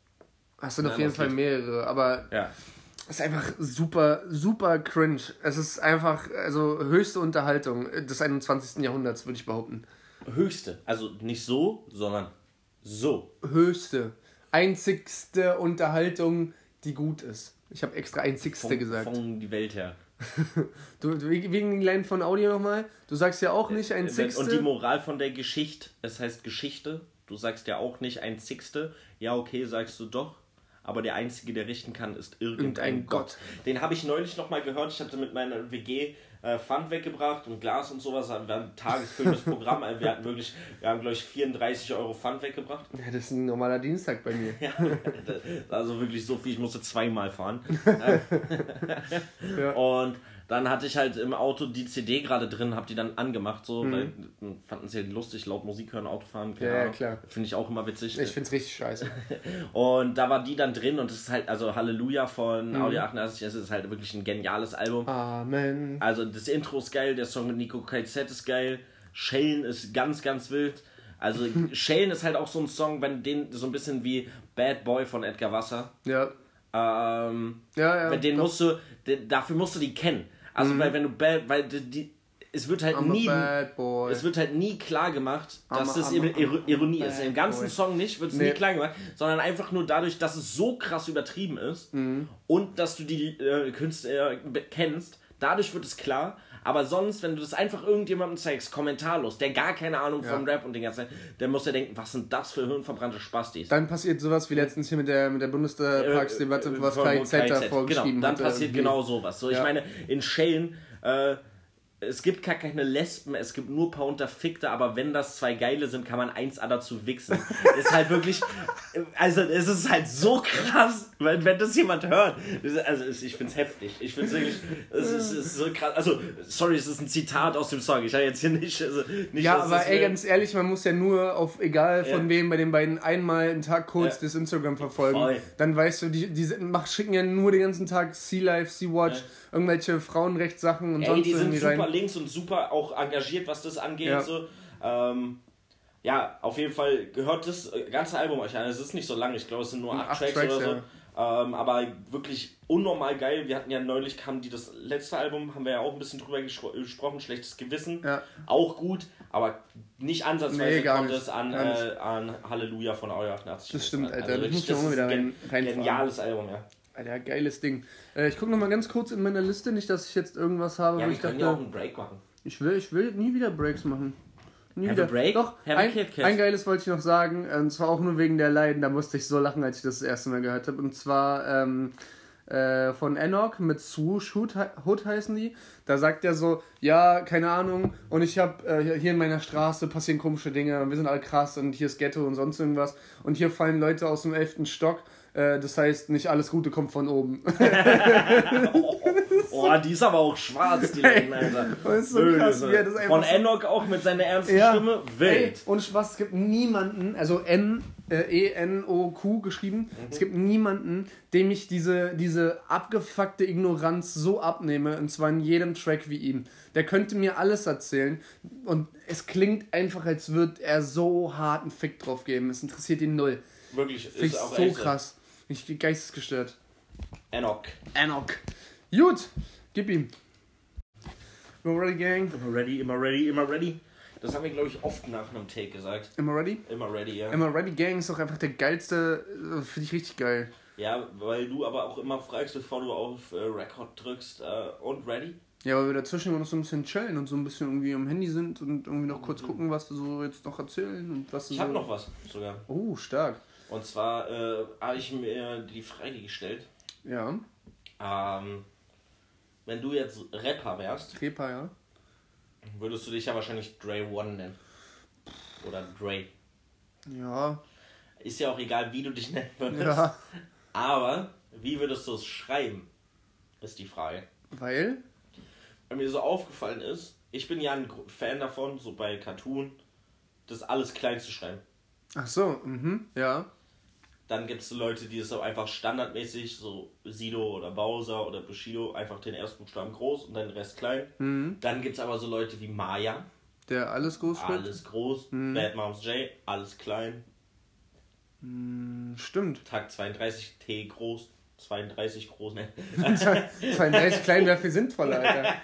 Das sind auf jeden Fall mehrere, aber Ja. es ist einfach super, super cringe. Es ist einfach, also höchste Unterhaltung des 21. Jahrhunderts, würde ich behaupten. Höchste. Also nicht so, sondern so. Höchste, einzigste Unterhaltung, die gut ist. Ich habe extra einzigste Von, gesagt. von die Welt her. Du, du, wegen den Line von Audio nochmal. Du sagst ja auch nicht einzigste. Und die Moral von der Geschichte, es heißt Geschichte. Du sagst ja auch nicht ein Sixte. Ja, okay, sagst du doch. Aber der Einzige, der richten kann, ist irgendein, Irgendein Gott. Gott. Den habe ich neulich nochmal gehört. Ich hatte mit meiner WG äh, Pfand weggebracht und Glas und sowas. Wir haben ein tagesfüllendes Programm. Also Wir hatten wirklich, wir haben glaube ich 34 Euro Pfand weggebracht. Ja, das ist ein normaler Dienstag bei mir. Ja, also wirklich so viel, ich musste zweimal fahren. Ja. Und dann hatte ich halt im Auto die CD gerade drin, hab die dann angemacht, so, weil fanden sie lustig, laut Musik hören, Autofahren, Mhm. Ja, ja, klar. Finde ich auch immer witzig. Ich find's richtig scheiße. Und da war die dann drin und das ist halt, also Halleluja von Mhm. Audio 88, das ist halt wirklich ein geniales Album. Amen. Also das Intro ist geil, der Song mit Nico KZ ist geil, Schellen ist ganz, ganz wild. Also Schellen ist halt auch so ein Song, wenn den so ein bisschen wie Bad Boy von Edgar Wasser. Ja. Ähm, Ja, ja. wenn den doch. musst du, den, dafür musst du die kennen. Also weil wenn du Bad, weil die, die es wird halt I'm nie, es wird halt nie klar gemacht, dass I'm das I'm Ir- Ir- Ironie ist. Im ganzen boy. Song nicht, wird es Nee. nie klar gemacht, sondern einfach nur dadurch, dass es so krass übertrieben ist Mhm. und dass du die äh, Künstler äh, kennst. Dadurch wird es klar, aber sonst, wenn du das einfach irgendjemandem zeigst, kommentarlos, der gar keine Ahnung vom Rap und den ganzen, der muss ja denken, was sind das für hirnverbrannte Spastis? Dann passiert sowas wie letztens hier mit der, mit der Bundestagsdebatte, Äh, was von- KIZ da vorgeschrieben genau, dann hatte. passiert genau sowas. So, ich Ja. meine, in Schellen, äh, es gibt gar keine Lesben, es gibt nur ein paar Unterfickte, aber wenn das zwei Geile sind, kann man eins A dazu wichsen. ist halt wirklich, also es ist halt so krass, wenn, wenn das jemand hört. Also ich find's heftig. Ich find's wirklich, es ist, es ist so krass. Also, sorry, es ist ein Zitat aus dem Song. Ich habe jetzt hier nicht, also nicht Ja, aber ey, ganz ehrlich, man muss ja nur auf, egal von Ja. wem, bei den beiden einmal einen Tag kurz Ja. das Instagram verfolgen. Voll. Dann weißt du, die, die mach, schicken ja nur den ganzen Tag Sea Life, Sea Watch, Ja. Irgendwelche Frauenrechtssachen und Ey, sonst die sind super rein. links und super auch engagiert, was das angeht. Ja. So. Ähm, ja, auf jeden Fall gehört das ganze Album euch an. Es ist nicht so lang, ich glaube, es sind nur acht, Acht Tracks, Tracks, oder so. Ähm, aber wirklich unnormal geil. Wir hatten ja neulich, kam die das letzte Album, haben wir ja auch ein bisschen drüber gespro gesprochen, Schlechtes Gewissen. Ja. Auch gut, aber nicht ansatzweise Nee, kommt es an, äh, an Halleluja von Audio 88. Das stimmt, Alter. Das wirklich, muss ich auch mal wieder rein-. Geniales Album, ja. Alter, geiles Ding. Äh, ich gucke noch mal ganz kurz in meiner Liste, nicht, dass ich jetzt irgendwas habe, Ja, wo ich dachte, ja auch einen Break machen. ich will, ich will nie wieder Breaks machen. Nie Have wieder. break? Doch, ein, ein geiles wollte ich noch sagen, und zwar auch nur wegen der Leiden, da musste ich so lachen, als ich das das erste Mal gehört habe. Und zwar ähm, äh, von Enoch mit Swoosh Hood, Hood heißen die. Da sagt er so, ja, keine Ahnung, und ich habe äh, hier in meiner Straße passieren komische Dinge, und wir sind alle krass und hier ist Ghetto und sonst irgendwas. Und hier fallen Leute aus dem elften Stock. Äh, das heißt, nicht alles Gute kommt von oben. Oh, die ist aber auch schwarz, die Line, Alter. Das ist so krass, das einfach Von so- Enoch auch mit seiner ernsten Stimme. Ey, Wild. und Spaß, es gibt niemanden, also N, äh, E-N-O-Q geschrieben, es gibt niemanden, dem ich diese, diese abgefuckte Ignoranz so abnehme, und zwar in jedem Track wie ihm. Der könnte mir alles erzählen und es klingt einfach, als würde er so hart einen Fick drauf geben. Es interessiert ihn null. Wirklich, ich ist auch so echt Ich bin geistesgestört. Enoch. Enoch. Gut, gib ihm. You ready, Gang? Immer ready, immer ready, immer ready. Das haben wir, glaube ich, oft nach einem Take gesagt. Immer ready? Immer ready, ja. Immer Ready Gang ist doch einfach der geilste, äh, finde ich richtig geil. Ja, weil du aber auch immer fragst, bevor du auf äh, Record drückst, äh, und ready? Ja, weil wir dazwischen immer noch so ein bisschen chillen und so ein bisschen irgendwie am Handy sind und irgendwie noch kurz gucken, was wir so jetzt noch erzählen und was Ich so. habe noch was sogar. Oh, stark. Und zwar äh, habe ich mir die Frage gestellt, Ja, ähm, wenn du jetzt Rapper wärst, Repa, ja. würdest du dich ja wahrscheinlich Dre One nennen. Oder Dre. Ja, Ist ja auch egal, wie du dich nennen würdest. ja. Aber wie würdest du es schreiben? Ist die Frage. Weil? Weil mir so aufgefallen ist, ich bin ja ein Fan davon, so bei Cartoon, das alles klein zu schreiben. Ach so, mhm, ja. Dann gibt es Leute, die es so einfach standardmäßig, so Sido oder Bowser oder Bushido, einfach den ersten Buchstaben groß und dann den Rest klein. Mhm. Dann gibt es aber so Leute wie Maya, Der alles groß schreibt. alles groß. Mhm. Bad Moms J, alles klein. Hm, Stimmt. Tag 32 T groß, 32 groß, ne? 32 klein wäre viel sinnvoller, Alter.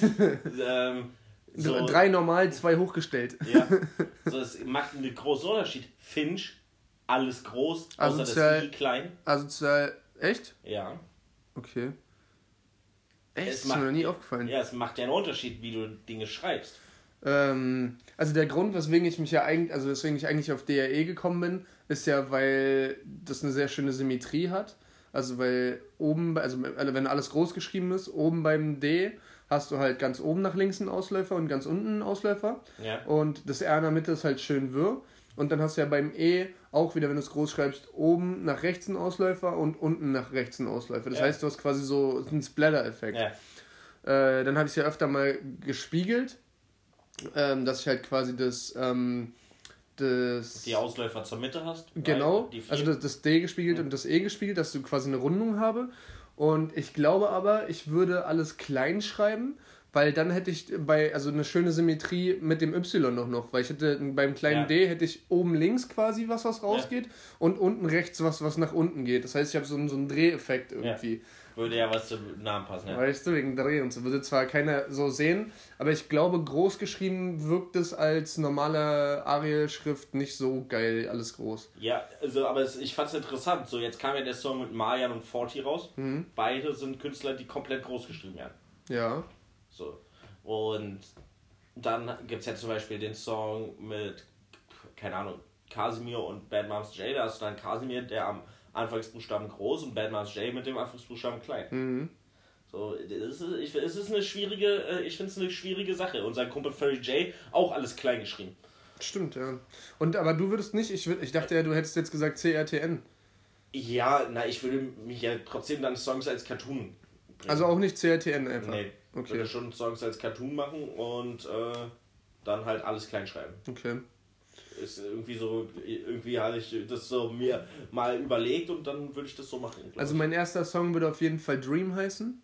ähm, so, Drei normal, zwei hochgestellt. Ja. So, es macht einen großen Unterschied. Finch, alles groß, außer Asozial. das I klein. Also, zwei- echt? Ja. Okay. Echt? Es ist mir noch nie aufgefallen. Ja, es macht ja einen Unterschied, wie du Dinge schreibst. Ähm, also der Grund, weswegen ich mich ja eigentlich, also weswegen ich eigentlich auf DRE gekommen bin, ist ja, weil das eine sehr schöne Symmetrie hat. Also weil oben, also wenn alles groß geschrieben ist, oben beim D hast du halt ganz oben nach links einen Ausläufer und ganz unten einen Ausläufer. Ja. Und das R in der Mitte ist halt schön wirr. Und dann hast du ja beim E auch wieder, wenn du es groß schreibst, oben nach rechts einen Ausläufer und unten nach rechts einen Ausläufer. Das Ja. heißt, du hast quasi so einen Splatter-Effekt. Ja. Äh, dann habe ich es ja öfter mal gespiegelt, ähm, dass ich halt quasi das, ähm, das Die Ausläufer zur Mitte hast. genau, also das, das D gespiegelt und das E gespiegelt, dass du quasi eine Rundung habe. Und ich glaube aber, ich würde alles klein schreiben, weil dann hätte ich bei, also eine schöne Symmetrie mit dem Y noch noch, weil ich hätte beim kleinen Ja. D hätte ich oben links quasi was, was rausgeht und unten rechts was, was nach unten geht. Das heißt, ich habe so einen, so einen Dreheffekt irgendwie. Würde ja was zum Namen passen. Ja. Weißt du, wegen Dreh und so. Würde zwar keiner so sehen, aber ich glaube, groß geschrieben wirkt es als normale Arial-Schrift nicht so geil, alles groß. Ja, also, aber es, ich fand's interessant. So, jetzt kam ja der Song mit Marian und Forti raus. Mhm. Beide sind Künstler, die komplett groß geschrieben werden. Ja. So. Und dann gibt's ja zum Beispiel den Song mit, keine Ahnung, Casimir und Bad Moms J. Da hast du dann Casimir, der am Anfangsbuchstaben groß und Bad Moms J mit dem Anfangsbuchstaben klein. Mhm. So, das ist, ich, es ist eine schwierige, äh, ich finde es eine schwierige Sache. Und sein Kumpel Furry J auch alles klein geschrieben. Stimmt, ja. Und aber du würdest nicht, ich, ich dachte ja, du hättest jetzt gesagt CRTN. Ja, na, ich würde mich ja trotzdem dann Songs als Cartoon. bringen. Also auch nicht CRTN einfach. Nee, Okay. würde schon Songs als Cartoon machen und äh, dann halt alles klein schreiben. Okay. Ist irgendwie so, irgendwie hatte ich das so mir mal überlegt und dann würde ich das so machen. Also mein erster Song würde auf jeden Fall Dream heißen.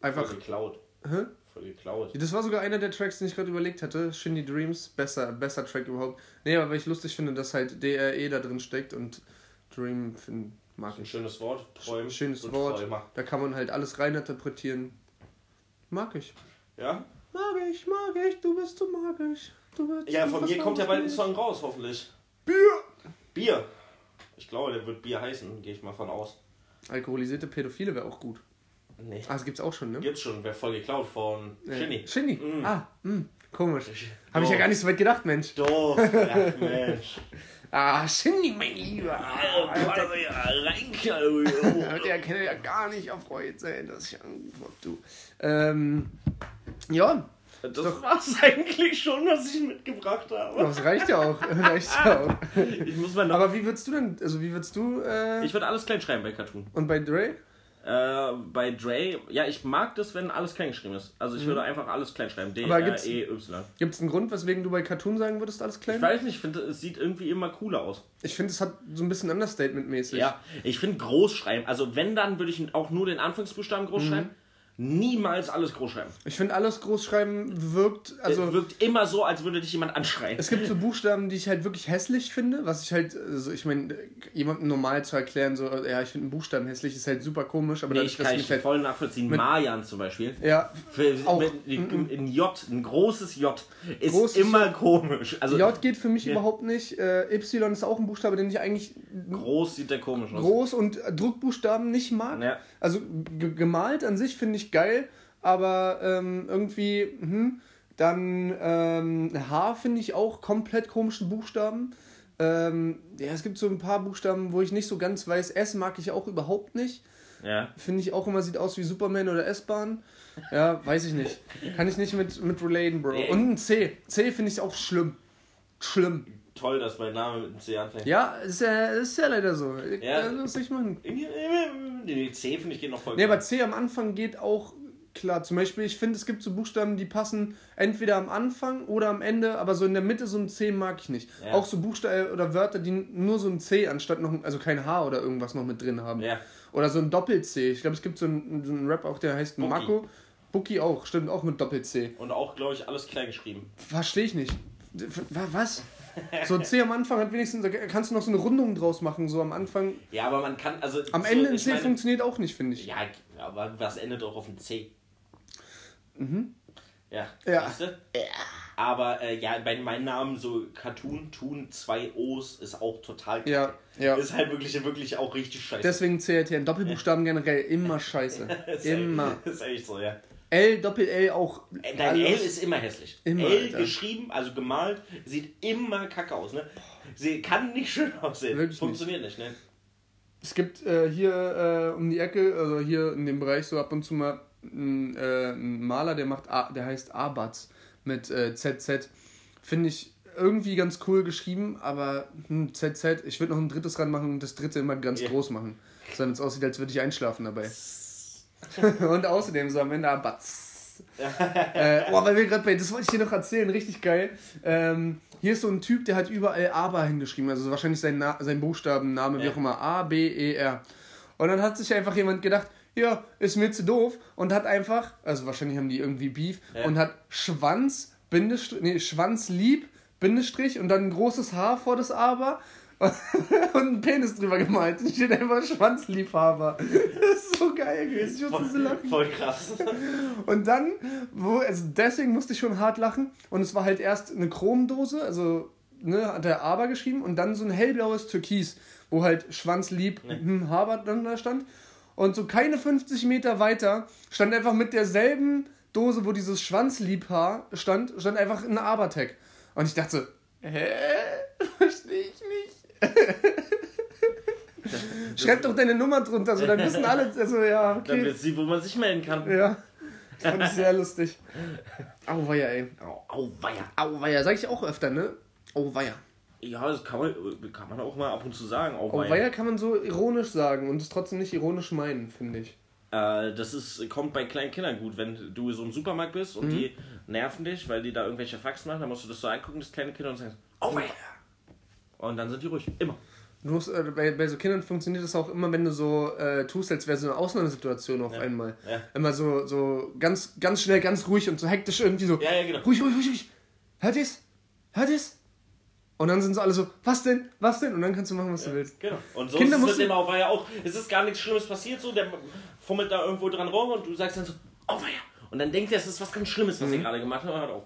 Einfach. Voll geklaut. Hä? Voll geklaut. Das war sogar einer der Tracks, den ich gerade überlegt hatte. Shindy Dreams, besser, besser Track überhaupt. Nee, aber weil ich lustig finde, dass halt DRE da drin steckt und Dream find, mag Ein ich. schönes Wort. Träum. Schönes Wort. Träumer. Da kann man halt alles reininterpretieren. Mag ich. Ja? Mag ich, mag ich, du bist so magisch. Du bist Ja, von mir kommt ja bald ein Song raus, hoffentlich. Bier! Bier. Ich glaube, der wird Bier heißen, gehe ich mal von aus. Alkoholisierte Pädophile wäre auch gut. Nee. Ah, das gibt's auch schon, ne? Gibt's schon, wäre voll geklaut von Äh, Shinny. Shinny. Mm. Ah, mh, komisch. Habe ich ja gar nicht so weit gedacht, Mensch. Doch, ja, Mensch. Ah, Shinny, mein Lieber. Alter, Reinkalorieren. der kann ja gar nicht erfreut sein, dass ich angerufen hab, du. Ähm, ja, Das war's eigentlich schon, was ich mitgebracht habe. das reicht ja auch. reicht ja auch. Ich muss mal noch. Aber wie würdest du denn, also wie würdest du, äh, ich würde alles klein schreiben bei Cartoon. und bei Dre? Äh, bei Dre, ja, ich mag das, wenn alles klein geschrieben ist. Also ich würde einfach alles klein schreiben. D, Mhm. R, E, Y. Gibt es einen Grund, weswegen du bei Cartoon sagen würdest, alles klein? Ich weiß nicht, ich finde, es sieht irgendwie immer cooler aus. Ich finde, es hat so ein bisschen Understatement-mäßig. Ja, ich finde groß schreiben. Also wenn, dann würde ich auch nur den Anfangsbuchstaben Mhm. groß schreiben. Niemals alles groß schreiben. Ich finde, alles großschreiben wirkt, also... es wirkt immer so, als würde dich jemand anschreien. Es gibt so Buchstaben, die ich halt wirklich hässlich finde, was ich halt, also ich meine, jemandem normal zu erklären, so, ja, ich finde einen Buchstaben hässlich, ist halt super komisch, aber Nee, dadurch, ich kann ich halt, voll nachvollziehen. Marian zum Beispiel. ja, Für, Auch, mit, ein J, ein großes J, ist Großes immer komisch. Also J geht für mich Ja. überhaupt nicht, äh, Y ist auch ein Buchstabe, den ich eigentlich groß sieht der komisch aus. groß und Druckbuchstaben nicht mag. Ja. Also gemalt an sich finde ich geil, aber ähm, irgendwie, hm, dann ähm, H finde ich auch komplett komischen Buchstaben. Ähm, ja, es gibt so ein paar Buchstaben, wo ich nicht so ganz weiß. S mag ich auch überhaupt nicht. Ja. Finde ich auch immer, sieht aus wie Superman oder S-Bahn. Ja, weiß ich nicht. Kann ich nicht mit, mit relaten, Bro. Und ein C. C finde ich auch schlimm. Schlimm. Toll, dass mein Name mit einem C anfängt. Ja, ist ja, ist ja leider so. Ja. Ja. Das ich machen. Die C finde ich geht noch voll Nee, klar. aber C am Anfang geht auch klar. Zum Beispiel, ich finde, es gibt so Buchstaben, die passen entweder am Anfang oder am Ende, aber so in der Mitte so ein C mag ich nicht. Ja. Auch so Buchstaben oder Wörter, die nur so ein C anstatt noch, ein- also kein H oder irgendwas noch mit drin haben. Ja. Oder so ein Doppel-C. Ich glaube, es gibt so einen, so einen Rap auch, der heißt Buki. Mako. Buki auch, stimmt, auch mit Doppel-C. Und auch, glaube ich, alles klein geschrieben. Verstehe ich nicht. Wa- Was? So ein C am Anfang hat wenigstens, da kannst du noch so eine Rundung draus machen, so am Anfang. Ja, aber man kann, also... Am so, Ende ein C meine- funktioniert auch nicht, finde ich. Ja, aber was endet auch auf ein C? Ja, Mhm. Ja. weißt du? Aber äh, ja, bei meinen Namen so Cartoon, Tun, zwei O's ist auch total kacke. Ja, ja. Ist halt wirklich, wirklich auch richtig scheiße. Deswegen CRT in Doppelbuchstaben generell immer scheiße. ist Immer. Ist echt so, ja. L, Doppel L auch. Äh, Dein L alles. ist immer hässlich. Immer, L Alter. geschrieben, also gemalt, sieht immer kacke aus, ne? Sie kann nicht schön aussehen. Wirklich Funktioniert nicht, ne? Es gibt äh, hier äh, um die Ecke, also hier in dem Bereich so ab und zu mal einen, äh, Maler, der macht, A, der heißt Abatz mit äh, ZZ. Finde ich irgendwie ganz cool geschrieben, aber hm, ZZ, ich würde noch ein drittes ranmachen und das dritte immer ganz Ja. groß machen. Damit es aussieht, als würde ich einschlafen dabei. und außerdem so am Ende Abatz. äh, oh, weil wir gerade bei, das wollte ich dir noch erzählen, richtig geil. Ähm, hier ist so ein Typ, der hat überall Aber hingeschrieben, also wahrscheinlich sein, Na sein Buchstabenname, wie Ja. auch immer, A, B, E, R. Und dann hat sich einfach jemand gedacht, ja, ist mir zu doof und hat einfach, also wahrscheinlich haben die irgendwie Beef, Ja. und hat Schwanz, Bindestrich, nee, Schwanz lieb, Bindestrich und dann ein großes Haar vor das Aber und einen Penis drüber gemalt. Da steht einfach Schwanzliebhaber. Das ist so geil gewesen. Ich musste so Voll, lachen. voll krass. Und dann, wo, also deswegen musste ich schon hart lachen. Und es war halt erst eine Chromdose, also ne, hat er Aber geschrieben und dann so ein hellblaues Türkis, wo halt Schwanzlieb hm, Haber dann da stand. Und so keine 50 Meter weiter stand einfach mit derselben Dose, wo dieses Schwanzliebhaar stand, stand einfach ein Aber-Tag. Und ich dachte hä? Verstehe ich nicht. Schreib doch deine Nummer drunter, so dann wissen alle, also ja, Dann okay. wird sie, wo man sich melden kann. Ja, fand ich sehr lustig. Auweia, ey. Au, au, weia. Auweia, sag ich auch öfter, ne? Auweia. Ja, das kann man, kann man auch mal ab und zu sagen. Au, weia. Auweia kann man so ironisch sagen und es trotzdem nicht ironisch meinen, finde ich. Äh, das ist, kommt bei kleinen Kindern gut. Wenn du so im Supermarkt bist Mhm. und die nerven dich, weil die da irgendwelche Faxen machen, dann musst du das so angucken, das kleine Kinder, und sagen, oh weia. Und dann sind die ruhig. Immer. Du musst, äh, bei, bei so Kindern funktioniert das auch immer, wenn du so äh, tust, als wäre so eine Ausnahmesituation auf einmal. ja. Immer so, so ganz, ganz schnell, ganz ruhig und so hektisch irgendwie so. Ja, ja, genau. Ruhig, ruhig, ruhig, ruhig. Hört ihr's? Hört ihr's? Und dann sind sie alle so, was denn? Was denn? Und dann kannst du machen, was du willst. Genau. Und so Kinder ist es mit dem Auweia auch. Es ist gar nichts Schlimmes passiert, so, der fummelt da irgendwo dran rum und du sagst dann so, Auweia. Und dann denkt er, es ist was ganz Schlimmes, was er Mhm. gerade gemacht hat, und hört auf.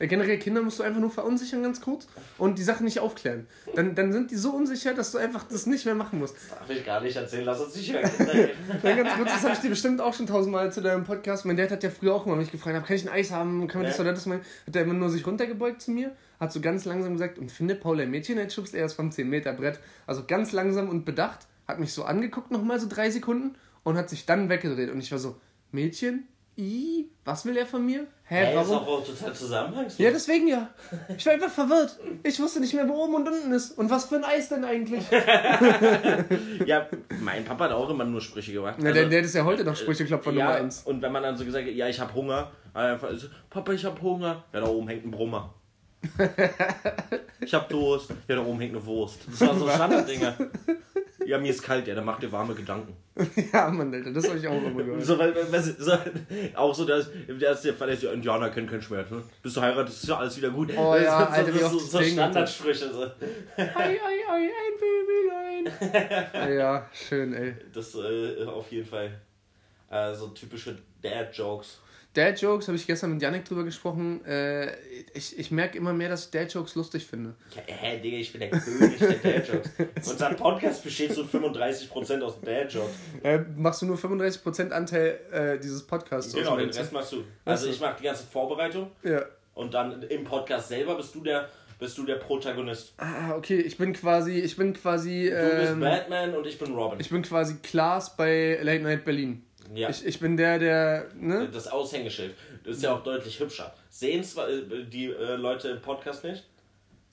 Ja, generell Kinder musst du einfach nur verunsichern ganz kurz und die Sachen nicht aufklären. Dann, dann sind die so unsicher, dass du einfach das nicht mehr machen musst. Darf ich gar nicht erzählen, lass uns nicht. Dann ganz kurz, das habe ich dir bestimmt auch schon tausendmal zu deinem Podcast. Mein Dad hat ja früher auch immer mich gefragt, kann ich ein Eis haben? Kann man das Ja. oder das mal? Hat er immer nur sich runtergebeugt zu mir, hat so ganz langsam gesagt, und finde Paul ein Mädchen, jetzt schubst er es vom 10 Meter Brett. Also ganz langsam und bedacht, hat mich so angeguckt nochmal so drei Sekunden und hat sich dann weggedreht. Und ich war so, Mädchen? I? Was will er von mir? Hä, Ey, ist warum? auch auch total zusammenhangslos. Ja, deswegen ja. Ich war einfach verwirrt. Ich wusste nicht mehr, wo oben und unten ist. Und was für ein Eis denn eigentlich? Ja, mein Papa hat auch immer nur Sprüche gemacht. Na, der, der ist ja heute noch Sprücheklopfer Nummer ja, 1. und wenn man dann so gesagt hat, ja, ich hab Hunger, einfach so, Papa, ich hab Hunger. Ja, da oben hängt ein Brummer. ich hab Durst. Ja, da oben hängt eine Wurst. Das war so Standarddinger. Ja, mir ist kalt, ja, dann mach dir warme Gedanken. Ja, Mann, Alter, das habe ich auch immer gehört. So, weil, weil, so, auch so, dass, dass der Fall ist, ja, Indianer kennen keinen Schmerz, ne? Bis du heiratest, ist ja alles wieder gut. Oh Das ja, sind Alter, wie so, oft so, so klingelt. Standardsprüche. So. Ei, ei, ei, ein Babylein. ja, schön, ey. Das äh, auf jeden Fall. Äh, so typische Dad-Jokes. Dad-Jokes habe ich gestern mit Yannick drüber gesprochen. Äh, ich ich merke immer mehr, dass ich Dad-Jokes lustig finde. Ja, hä, Digga, ich bin der König der Dad-Jokes. Unser Podcast besteht zu 35% aus Dad-Jokes. Äh, machst du nur 35% Anteil äh, dieses Podcasts Genau, den? Rest machst du. Also ich mache die ganze Vorbereitung Ja. und dann im Podcast selber bist du der, bist du der Protagonist. Ah, okay, ich bin quasi, ich bin quasi, Du bist ähm, Batman und ich bin Robin. ich bin quasi Klaas bei Late Night Berlin. Ja. Ich, ich bin der, der, ne? das Aushängeschild. Das ist ja auch deutlich hübscher. Sehen zwar äh, die äh, Leute im Podcast nicht?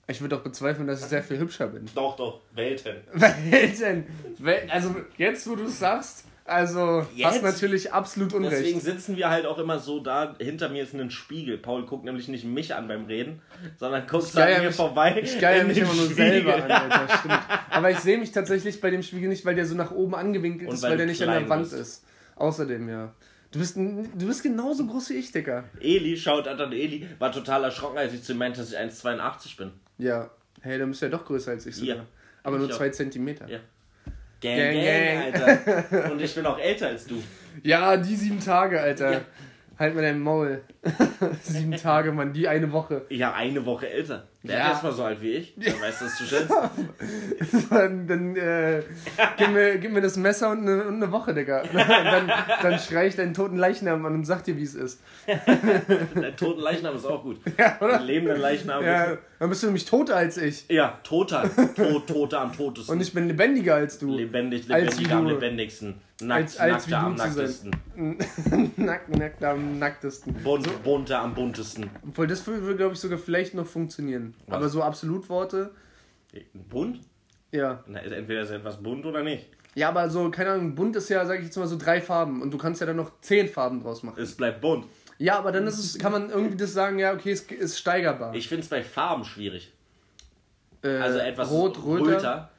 Ich würde auch bezweifeln, dass ich sehr viel hübscher bin. Doch, doch, Welten. Welten! Wel also, jetzt, wo du es sagst, also, hast Jetzt? natürlich absolut Unrecht. Deswegen sitzen wir halt auch immer so da, hinter mir ist ein Spiegel. Paul guckt nämlich nicht mich an beim Reden, sondern guckt an mir mich- vorbei. Ich geier in mich immer nur selber an, Alter, stimmt. Aber ich sehe mich tatsächlich bei dem Spiegel nicht, weil der so nach oben angewinkelt Und ist, weil der nicht an der Wand bist. ist. Außerdem, ja. Du bist, du bist genauso groß wie ich, Digga. Eli, schaut an Eli, war total erschrocken, als ich zu ihm meinte, dass ich 1,82 bin. Ja. Hey, dann bist du ja doch größer als ich sogar. Ja. Aber nur Ich auch. zwei Zentimeter. Ja. Gang, Gang, gang. Alter. Und ich bin auch älter als du. Ja, die sieben Tage, Alter. Ja. Halt mir dein Maul. sieben Tage, Mann, die eine Woche. Ja, eine Woche älter. Der Ja. ist erstmal so alt wie ich. Der weiß das zu schätzen. Dann, dann äh, gib, mir, gib mir das Messer und eine, und eine Woche, Digga. dann, dann schrei ich deinen toten Leichnam an und sag dir, wie es ist. Der toten Leichnam ist auch gut. Ja, oder? Den lebenden Leichnam. Ja, dann bist du nämlich toter als ich. ja toter. Tot, toter am totesten. Und ich bin lebendiger als du. Lebendig, lebendiger am du- lebendigsten. Nackt, als- als nackter am du nacktesten. Nackt, nackt am nacktesten. Bunt, bunter am buntesten. Obwohl, das würde, glaube ich, sogar vielleicht noch funktionieren. Was? Aber so Absolutworte, Bunt? ja. Na, entweder ist etwas bunt oder nicht. Ja, aber so, keine Ahnung, bunt ist ja, sag ich jetzt mal, so drei Farben. Und du kannst ja dann noch zehn Farben draus machen. Es bleibt bunt. Ja, aber dann ist es, kann man irgendwie das sagen, ja, okay, es ist steigerbar. Ich finde es bei Farben schwierig. Äh, Also etwas Rot, Röter. röter.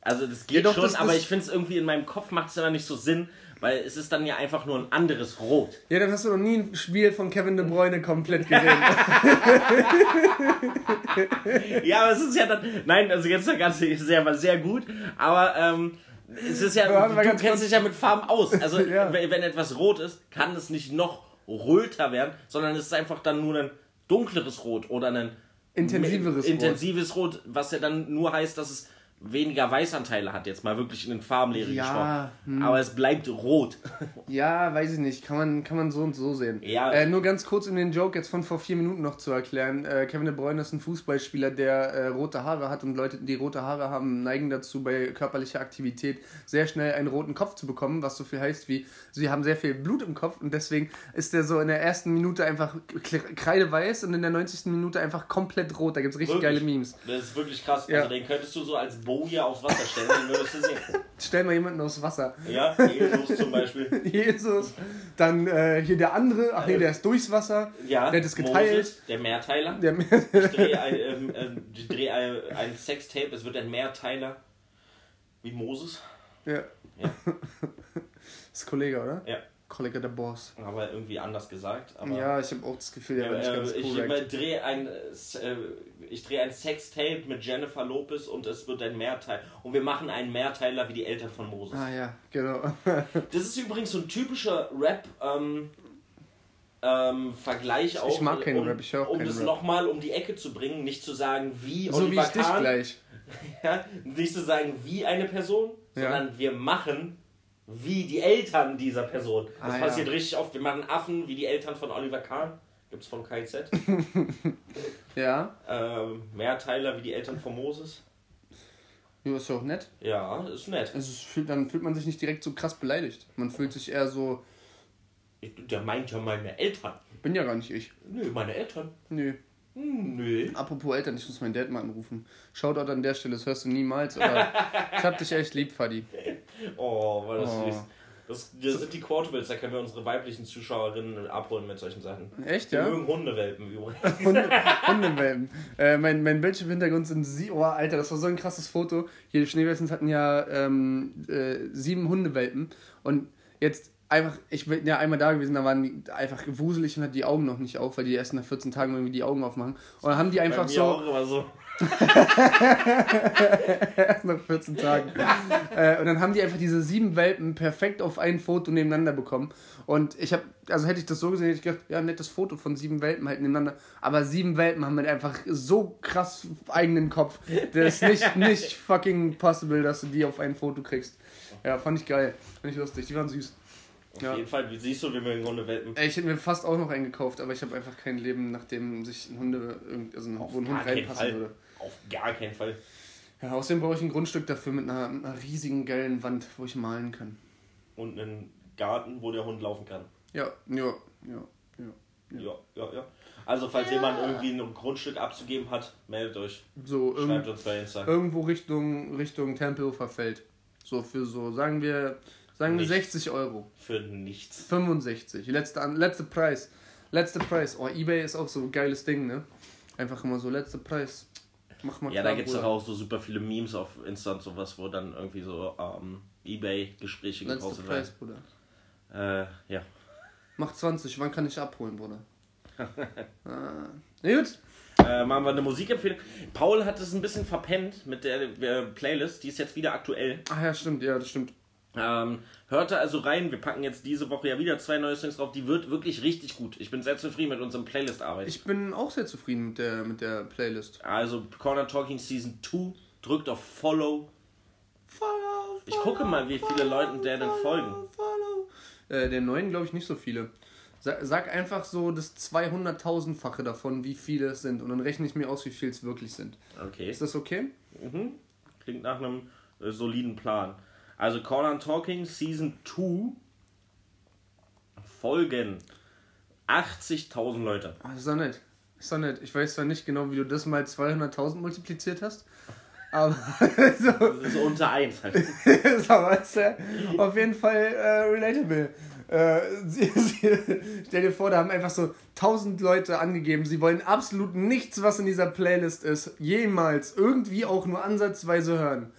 Also das geht doch, schon, das- aber ich finde es irgendwie in meinem Kopf macht es immer nicht so Sinn, weil es ist dann ja einfach nur ein anderes Rot. Ja, dann hast du noch nie ein Spiel von Kevin De Bruyne komplett gesehen. Ja, aber es ist ja dann. Nein, also jetzt der ganze ist ja sehr gut, aber ähm, es ist ja. Du kennst kurz. dich ja mit Farben aus. Also Ja. wenn wenn etwas rot ist, kann es nicht noch röter werden, sondern es ist einfach dann nur ein dunkleres Rot oder ein Intensiveres Rot. intensives Rot, was ja dann nur heißt, dass es weniger Weißanteile hat, jetzt mal wirklich in den Farbenlehre Ja, hm. gesprochen. Aber es bleibt rot. Ja, weiß ich nicht. Kann man, kann man so und so sehen. Ja. Äh, nur ganz kurz, um den Joke jetzt von vor vier Minuten noch zu erklären. Äh, Kevin De Bruyne ist ein Fußballspieler, der äh, rote Haare hat und Leute, die rote Haare haben, neigen dazu, bei körperlicher Aktivität sehr schnell einen roten Kopf zu bekommen, was so viel heißt wie, sie haben sehr viel Blut im Kopf und deswegen ist der so in der ersten Minute einfach kreideweiß und in der 90. Minute einfach komplett rot. Da gibt es richtig Wirklich. geile Memes. Das ist wirklich krass. Ja. Also den könntest du so als Boje aufs Wasser stellen, den würdest du sehen. Stell mal jemanden aufs Wasser. Ja, Jesus zum Beispiel. Jesus. Dann äh, hier der andere, ach nee, der ist durchs Wasser. Ja, Der hat es geteilt. Moses, der Mehrteiler. Der, Ich drehe ein, ähm, ähm, ich drehe ein, ein Sextape, es wird ein Mehrteiler. Wie Moses. ja. Ja. Das ist Kollege, oder? Ja, Kollege der Boss. aber irgendwie anders gesagt. Ja, ich habe auch das Gefühl, der war nicht äh, ganz ich korrekt. drehe ein, äh, ich drehe ein Sextape mit Jennifer Lopez und es wird ein Mehrteil. Und wir machen einen Mehrteiler wie die Eltern von Moses. Ah ja, genau. Das ist übrigens so ein typischer Rap. Ähm, ähm, Vergleich auch, mag keinen um, Rap, ich auch um das nochmal um die Ecke zu bringen, nicht zu sagen wie so wie Oliver ich dich Kahn, gleich. Ja, nicht zu sagen wie eine Person, Ja. sondern wir machen wie die Eltern dieser Person. Das Ah, passiert ja. richtig oft. Wir machen Affen wie die Eltern von Oliver Kahn. Gibt's von KZ. Ja. ähm, Mehrteiler wie die Eltern von Moses. Ja, ist ja auch nett. Ja, ist nett. Also es fühlt, dann fühlt man sich nicht direkt so krass beleidigt. Man fühlt sich eher so, Ich- Der meint ja meine Eltern. bin ja gar nicht ich. Nö, meine Eltern. Nö. Nö. Apropos Eltern, ich muss meinen Dad mal anrufen. Shoutout an der Stelle, das hörst du niemals, aber ich hab dich echt lieb, Fadi. Oh, war das Oh. süß. Das, das sind die Quotables, da können wir unsere weiblichen Zuschauerinnen abholen mit solchen Sachen. Echt, Die ja? mögen Hundewelpen übrigens. Hunde, Hundewelpen. Äh, mein, mein Bildschirmhintergrund sind sie. Oh, Alter, das war so ein krasses Foto. Hier, die Schneewelsens hatten ja ähm, äh, sieben Hundewelpen. Und jetzt einfach, ich bin ja einmal da gewesen, da waren die einfach wuselig und hat die Augen noch nicht auf, weil die erst nach 14 Tagen irgendwie die Augen aufmachen. Und dann haben die Bei einfach mir so. auch immer so. Erst nach 14 Tagen. äh, und dann haben die einfach diese sieben Welpen perfekt auf ein Foto nebeneinander bekommen. Und ich habe, also hätte ich das so gesehen, hätte ich gedacht, ja, nettes Foto von sieben Welpen halt nebeneinander. Aber sieben Welpen haben halt einfach so krass eigenen Kopf. Das ist nicht, nicht fucking possible, dass du die auf ein Foto kriegst. Ja, fand ich geil. Fand ich lustig. Die waren süß. Auf Ja. jeden Fall, wie siehst du, wir mögen Hundewelpen. Ey, Ich hätte mir fast auch noch einen gekauft, aber ich habe einfach kein Leben, nachdem sich ein Hunde, irgend- also ein, wo ein Hund reinpassen Fall. würde. Auf gar keinen Fall. Ja, außerdem brauche ich ein Grundstück dafür mit einer, einer riesigen, geilen Wand, wo ich malen kann. Und einen Garten, wo der Hund laufen kann. Ja, ja, ja, ja. Ja, ja, ja. Also, falls jemand irgendwie ein Grundstück abzugeben hat, meldet euch. So Schreibt uns bei Insta. irgendwo Richtung, Richtung Tempelhofer Feld. So für so, sagen wir, sagen wir Nicht. 60 Euro. Für nichts. 65. Letzte, An- letzte Preis. Letzte Preis. Oh, Ebay ist auch so ein geiles Ding, ne? Einfach immer so, letzter Preis. Mach mal Ja, klar, da gibt es doch auch so super viele Memes auf Insta und sowas, wo dann irgendwie so ähm, Ebay-Gespräche Letzter gepostet Preis, werden. Bruder. Äh, ja. Mach 20, wann kann ich abholen, Bruder? ah. Na gut. Äh, machen wir eine Musikempfehlung. Paul hat es ein bisschen verpennt mit der äh, Playlist, die ist jetzt wieder aktuell. Ach ja, stimmt, ja, das stimmt. Ähm, hörte also rein, wir packen jetzt diese Woche ja wieder zwei neue Songs drauf, die wird wirklich richtig gut. Ich bin sehr zufrieden mit unserem Playlist-Arbeit. Ich bin auch sehr zufrieden mit der, mit der Playlist. Also Corner Talking Season 2, drückt auf Follow. Ich gucke mal, wie viele Leuten der denn folgen. Follow. Äh, der neuen glaube ich nicht so viele. Sag, sag einfach so das 200.000-fache davon, wie viele es sind. Und dann rechne ich mir aus, wie viel es wirklich sind. Okay. Ist das okay? Mhm. Klingt nach einem äh, soliden Plan. Also Corner Talking Season 2 folgen 80.000 Leute. Ah, ist doch nett. Ist doch nett. Ich weiß zwar nicht genau, wie du das mal 200.000 multipliziert hast. Aber so, Das ist unter 1 halt. ist aber ist, äh, auf jeden Fall äh, relatable. Äh, sie, sie, stell dir vor, da haben einfach so 1000 Leute angegeben, sie wollen absolut nichts, was in dieser Playlist ist, jemals irgendwie auch nur ansatzweise hören.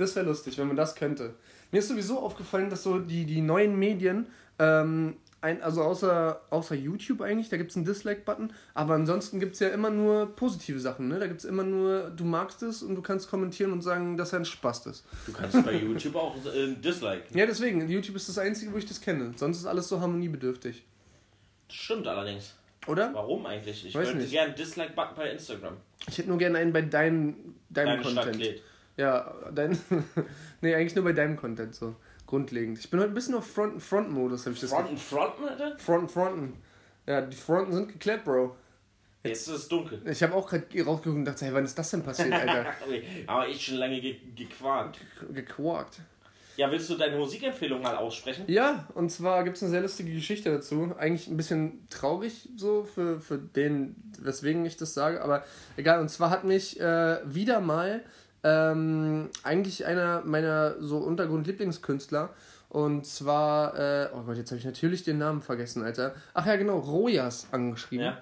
Das wäre lustig, wenn man das könnte. Mir ist sowieso aufgefallen, dass so die, die neuen Medien, ähm, ein, also außer, außer YouTube eigentlich, da gibt es einen Dislike-Button, aber ansonsten gibt es ja immer nur positive Sachen. Ne? Da gibt es immer nur, du magst es und du kannst kommentieren und sagen, dass er ein Spaß ist. Du kannst bei YouTube auch äh, disliken. Ja, deswegen, YouTube ist das Einzige, wo ich das kenne. Sonst ist alles so harmoniebedürftig. Das stimmt allerdings. Oder? Warum eigentlich? Ich Weiß würde nicht. gerne einen Dislike-Button bei Instagram. Ich hätte nur gerne einen bei deinem, deinem Deine Stadt Content. lädt. Ja, dein. nee, eigentlich nur bei deinem Content, so. Grundlegend. Ich bin heute ein bisschen auf Front- Front-Modus, habe ich das Fronten, Fronten, Alter? Front, Fronten. Ja, die Fronten sind geklärt, Bro. Jetzt ist es dunkel. Ich habe auch gerade rausgeguckt und dachte, hey, wann ist das denn passiert, Alter? Aber ich schon lange ge gequakt. Gequarkt. Ja, willst du deine Musikempfehlung mal aussprechen? Ja, und zwar gibt es eine sehr lustige Geschichte dazu. Eigentlich ein bisschen traurig so für, für den, weswegen ich das sage, aber egal. Und zwar hat mich äh, wieder mal ähm, eigentlich einer meiner so Untergrund-Lieblingskünstler und zwar, äh, oh Gott, jetzt habe ich natürlich den Namen vergessen, Alter. Ach ja, genau, Rojas angeschrieben. Ja.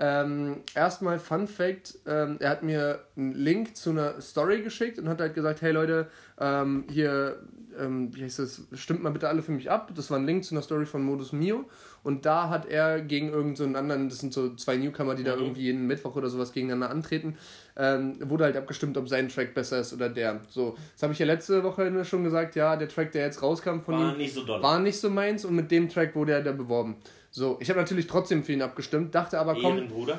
Ähm, erstmal Fun Fact, ähm, er hat mir einen Link zu einer Story geschickt und hat halt gesagt, hey Leute, ähm, hier, ähm, wie heißt das, stimmt mal bitte alle für mich ab. Das war ein Link zu einer Story von Modus Mio und da hat er gegen irgendeinen so einen anderen, das sind so zwei Newcomer, die da Mhm. irgendwie jeden Mittwoch oder sowas gegeneinander antreten, ähm, wurde halt abgestimmt, ob sein Track besser ist oder der. So, das habe ich ja letzte Woche schon gesagt, ja, der Track, der jetzt rauskam von War ihm, nicht so doll. war nicht so meins und mit dem Track wurde er da beworben. So, ich habe natürlich trotzdem für ihn abgestimmt, dachte aber, komm, Ehrenbruder.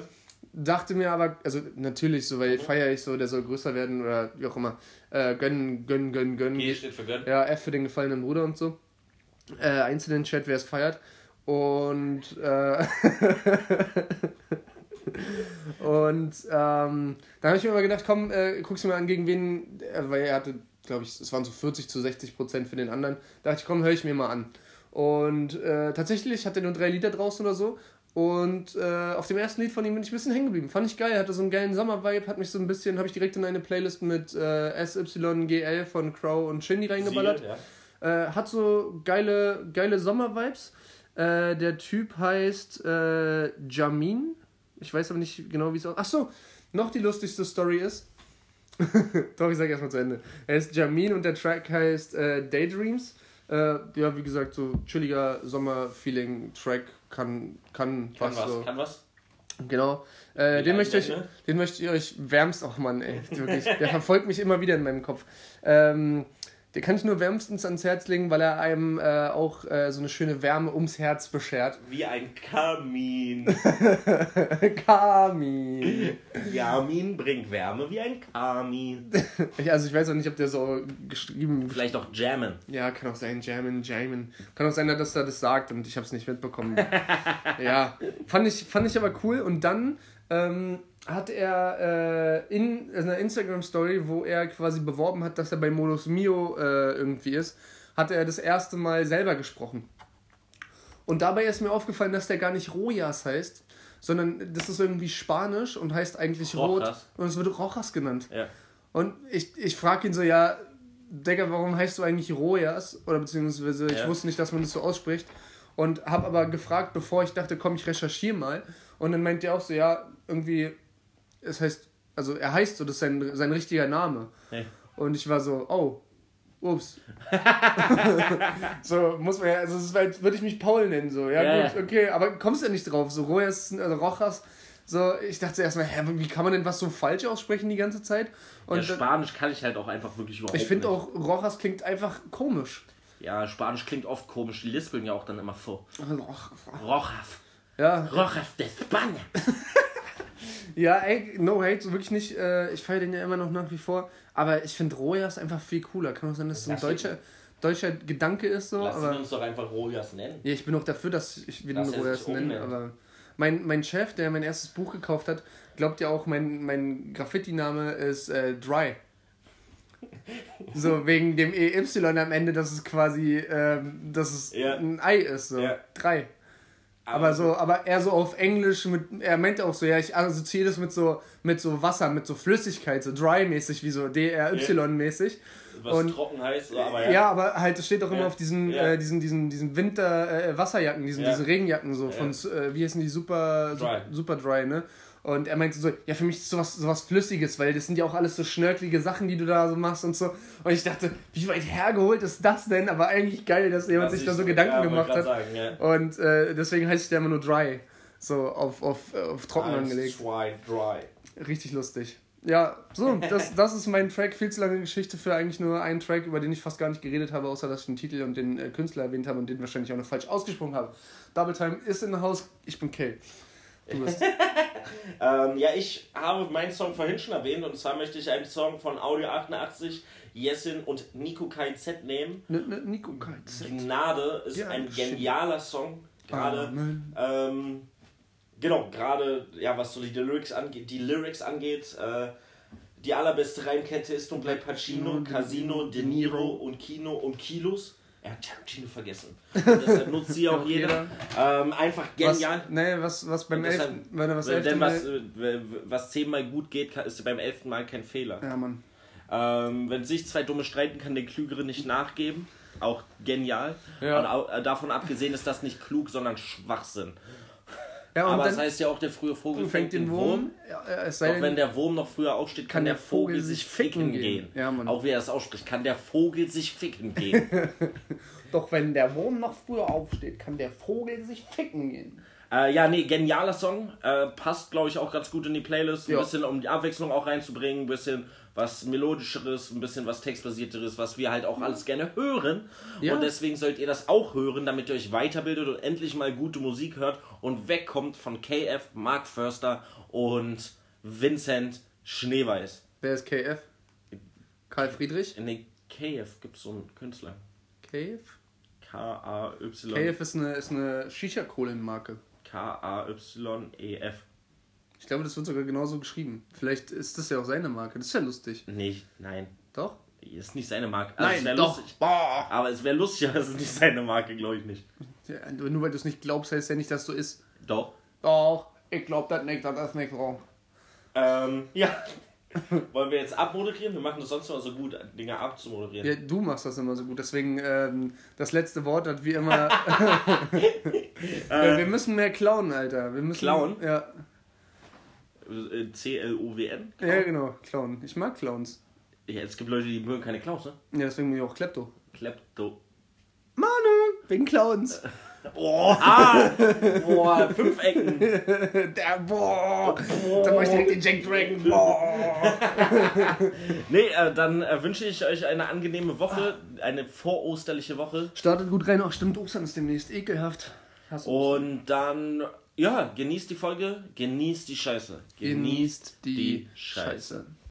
Dachte mir aber, also natürlich, so, weil feiere ich so, der soll größer werden oder wie auch immer. Äh, gönnen, gönnen, gönnen, gönnen. G steht für Gönn. Ja, F für den gefallenen Bruder und so. Äh, einzelnen Chat, wer es feiert. Und, äh, und ähm, da habe ich mir aber gedacht, komm, äh, guck's mir mal an, gegen wen, äh, weil er hatte, glaube ich, es waren so 40 zu 60 Prozent für den anderen. Da dachte ich, komm, höre ich mir mal an. Und äh, tatsächlich hat er nur drei Lieder draußen oder so. Und äh, auf dem ersten Lied von ihm bin ich ein bisschen hängen geblieben. Fand ich geil, hatte so einen geilen Sommer-Vibe, hat mich so ein bisschen, habe ich direkt in eine Playlist mit äh, SYGL von Crow und Shindy reingeballert. Siegel, ja. Äh, hat so geile, geile Sommer-Vibes. Äh, der Typ heißt äh, Jamin. Ich weiß aber nicht genau, wie es aussieht. Achso, noch die lustigste Story ist. Doch, ich sag erstmal zu Ende. Er ist Jamin und der Track heißt äh, Daydreams. Äh, ja, wie gesagt, so chilliger Sommer-Feeling-Track kann, kann, Kann was was, so. kann was. Genau. Äh, den, möchte ich, den möchte ich euch wärmst. Ach Mann, ey, wirklich. Der verfolgt mich immer wieder in meinem Kopf. Ähm, den kann ich nur wärmstens ans Herz legen, weil er einem äh, auch äh, so eine schöne Wärme ums Herz beschert. Wie ein Kamin. Kami. Yamin bringt Wärme wie ein Kamin. Ich- Also ich weiß auch nicht, ob der so geschrieben Vielleicht auch Jammen. Ja, kann auch sein, Jamin, Jamin. Kann auch sein, dass er das sagt und ich habe es nicht mitbekommen. ja, fand ich, fand ich aber cool. Und dann ähm, hat er äh, in einer Instagram-Story, wo er quasi beworben hat, dass er bei Modus Mio äh, irgendwie ist, hat er das erste Mal selber gesprochen. Und dabei ist mir aufgefallen, dass der gar nicht Rojas heißt, sondern das ist irgendwie Spanisch und heißt eigentlich Rot. Rojas. Und es wird Rojas genannt. Ja. Und ich, ich frage ihn so, ja, Digga, warum heißt du eigentlich Rojas? Oder beziehungsweise ich Ja. wusste nicht, dass man das so ausspricht. Und habe aber gefragt, bevor ich dachte, komm, ich recherchiere mal. Und dann meint er auch so, ja, irgendwie, es heißt, also er heißt so, das ist sein, sein richtiger Name. Hey. Und ich war so, oh, ups. so, muss man ja, also das war- würde ich mich Paul nennen, so, ja, Ja, gut, okay, aber kommst du ja nicht drauf, so Rojas, also Rojas, so, ich dachte erstmal, hä, wie kann man denn was so falsch aussprechen die ganze Zeit? Und ja, Spanisch kann ich halt auch einfach wirklich überhaupt ich finde auch, Rojas klingt einfach komisch. Ja, Spanisch klingt oft komisch. Die lispeln ja auch dann immer vor. Rojas. Ja, Rojas de España. ja, ey, no hate, so wirklich nicht, äh, ich feiere den ja immer noch nach wie vor, aber ich finde Rojas einfach viel cooler. Kann auch sein, dass es ein Lass ihn- deutscher, deutscher Gedanke ist, so, Lass aber... uns doch einfach Rojas nennen. Ja, ich bin auch dafür, dass ich wieder Lass Rojas nenne, aber mein, mein Chef, der mein erstes Buch gekauft hat, glaubt ja auch, mein, mein Graffiti-Name ist äh, Dry. So, wegen dem EY am Ende, dass es quasi, ähm, dass es Ja. ein Ei ist, so. Ja. Drei. Aber so, aber eher so auf Englisch mit, er meinte auch so, ja, ich assoziiere das mit so, mit so Wasser, mit so Flüssigkeit, so dry-mäßig, wie so DRY-mäßig. Was Und- trocken heißt, aber Ja. ja. aber halt, es steht auch immer Ja. auf diesen, Ja. äh, diesen, diesen, diesen Winter-Wasserjacken, diesen, Ja. diese Regenjacken so von, äh, wie heißen die, super Dry. super dry, ne? Und er meinte so, ja, für mich ist sowas, sowas Flüssiges, weil das sind ja auch alles so schnörkelige Sachen, die du da so machst und so. Und ich dachte, wie weit hergeholt ist das denn? Aber eigentlich geil, dass jemand Was sich da so Gedanken ja, gemacht hat. Sagen, ja. Und äh, deswegen heißt der immer nur dry. So auf, auf, auf trocken angelegt. zwei, drei. Richtig lustig. Ja, so, das, das ist mein Track. Viel zu lange Geschichte für eigentlich nur einen Track, über den ich fast gar nicht geredet habe, außer dass ich den Titel und den äh, Künstler erwähnt habe und den wahrscheinlich auch noch falsch ausgesprochen habe. Double Time ist in the house, ich bin Kay. Du bist. Ähm, ja, ich habe meinen Song vorhin schon erwähnt und zwar möchte ich einen Song von Audio 88, Jessin und Nico KZ nehmen. N -n Nico KZ. Gnade ist Ja, ein genialer Song. Gerade, ähm, genau, gerade, ja, was so die Lyrics angeht, die Lyrics angeht, äh, die allerbeste Reimkette ist und bleibt Pacino, Casino, De Niro und Kino und Kilos. Er hat Tarantino vergessen. Und deshalb nutzt sie auch Auch jeder. Ähm, einfach Was, genial. nee, was, was beim elften, wenn er was elften was, Mal... was zehnmal gut geht, ist beim elften Mal kein Fehler. Ja, Mann. Ähm, wenn sich zwei Dumme streiten, kann der Klügere nicht nachgeben. Auch genial. Ja. Und au- äh, davon abgesehen ist das nicht klug, sondern Schwachsinn. Ja, Aber das heißt ja auch, der frühe Vogel fängt den Wurm. Ja, es sei Doch denn, wenn der Wurm noch früher aufsteht, kann, der Vogel, sich ficken gehen. Ja. Auch wie er das ausspricht, kann der Vogel sich ficken gehen. Doch wenn der Wurm noch früher aufsteht, kann der Vogel sich ficken gehen. äh, ja, nee, genialer Song. Äh, passt, glaube ich, auch ganz gut in die Playlist. Ein Ja. bisschen, um die Abwechslung auch reinzubringen. Ein bisschen was Melodischeres, ein bisschen was Textbasierteres, was wir halt auch alles gerne hören. Ja. Und deswegen sollt ihr das auch hören, damit ihr euch weiterbildet und endlich mal gute Musik hört und wegkommt von KF, Mark Förster und Vincent Schneeweiß. Wer ist KF? Karl Friedrich? In den KF gibt es so einen Künstler. KF? K-A-Y. KF ist eine, ist eine Shisha-Kohlenmarke. K-A-Y-E-F. Ich glaube, das wird sogar genauso geschrieben. Vielleicht ist das ja auch seine Marke. Das ist ja lustig. Nee, nein. Doch? Ist nicht seine Marke. Also es wär doch. Lustig. Aber es wäre lustig, aber es ist nicht seine Marke, glaube ich nicht. Ja, nur weil du es nicht glaubst, heißt ja nicht, dass du isst. Doch. Doch, ich glaube das nicht, das ist nicht wrong. Ähm, ja. Wollen wir jetzt abmoderieren? Wir machen das sonst immer so gut, Dinge abzumoderieren. Ja, du machst das immer so gut. Deswegen, ähm, das letzte Wort hat wie immer. ja, wir müssen mehr klauen, Alter. Wir müssen, Klauen? Ja. Äh, C-L-O-W-N? ja, genau, klauen. Ich mag Clowns. Ja, es gibt Leute, die mögen keine Clowns, ne? Ja, deswegen bin ich auch Klepto. Klepto. Manu, wegen Clowns. Oh, ah, boah, fünf Ecken. Der, boah, da mach ich direkt den Jack Dragon. Boah. Nee, äh, dann äh, wünsche ich euch eine angenehme Woche, eine vorosterliche Woche. Startet gut rein. Ach, stimmt, Ostern ist demnächst ekelhaft. Und dann, ja, genießt die Folge, genießt die Scheiße. Genießt die Scheiße.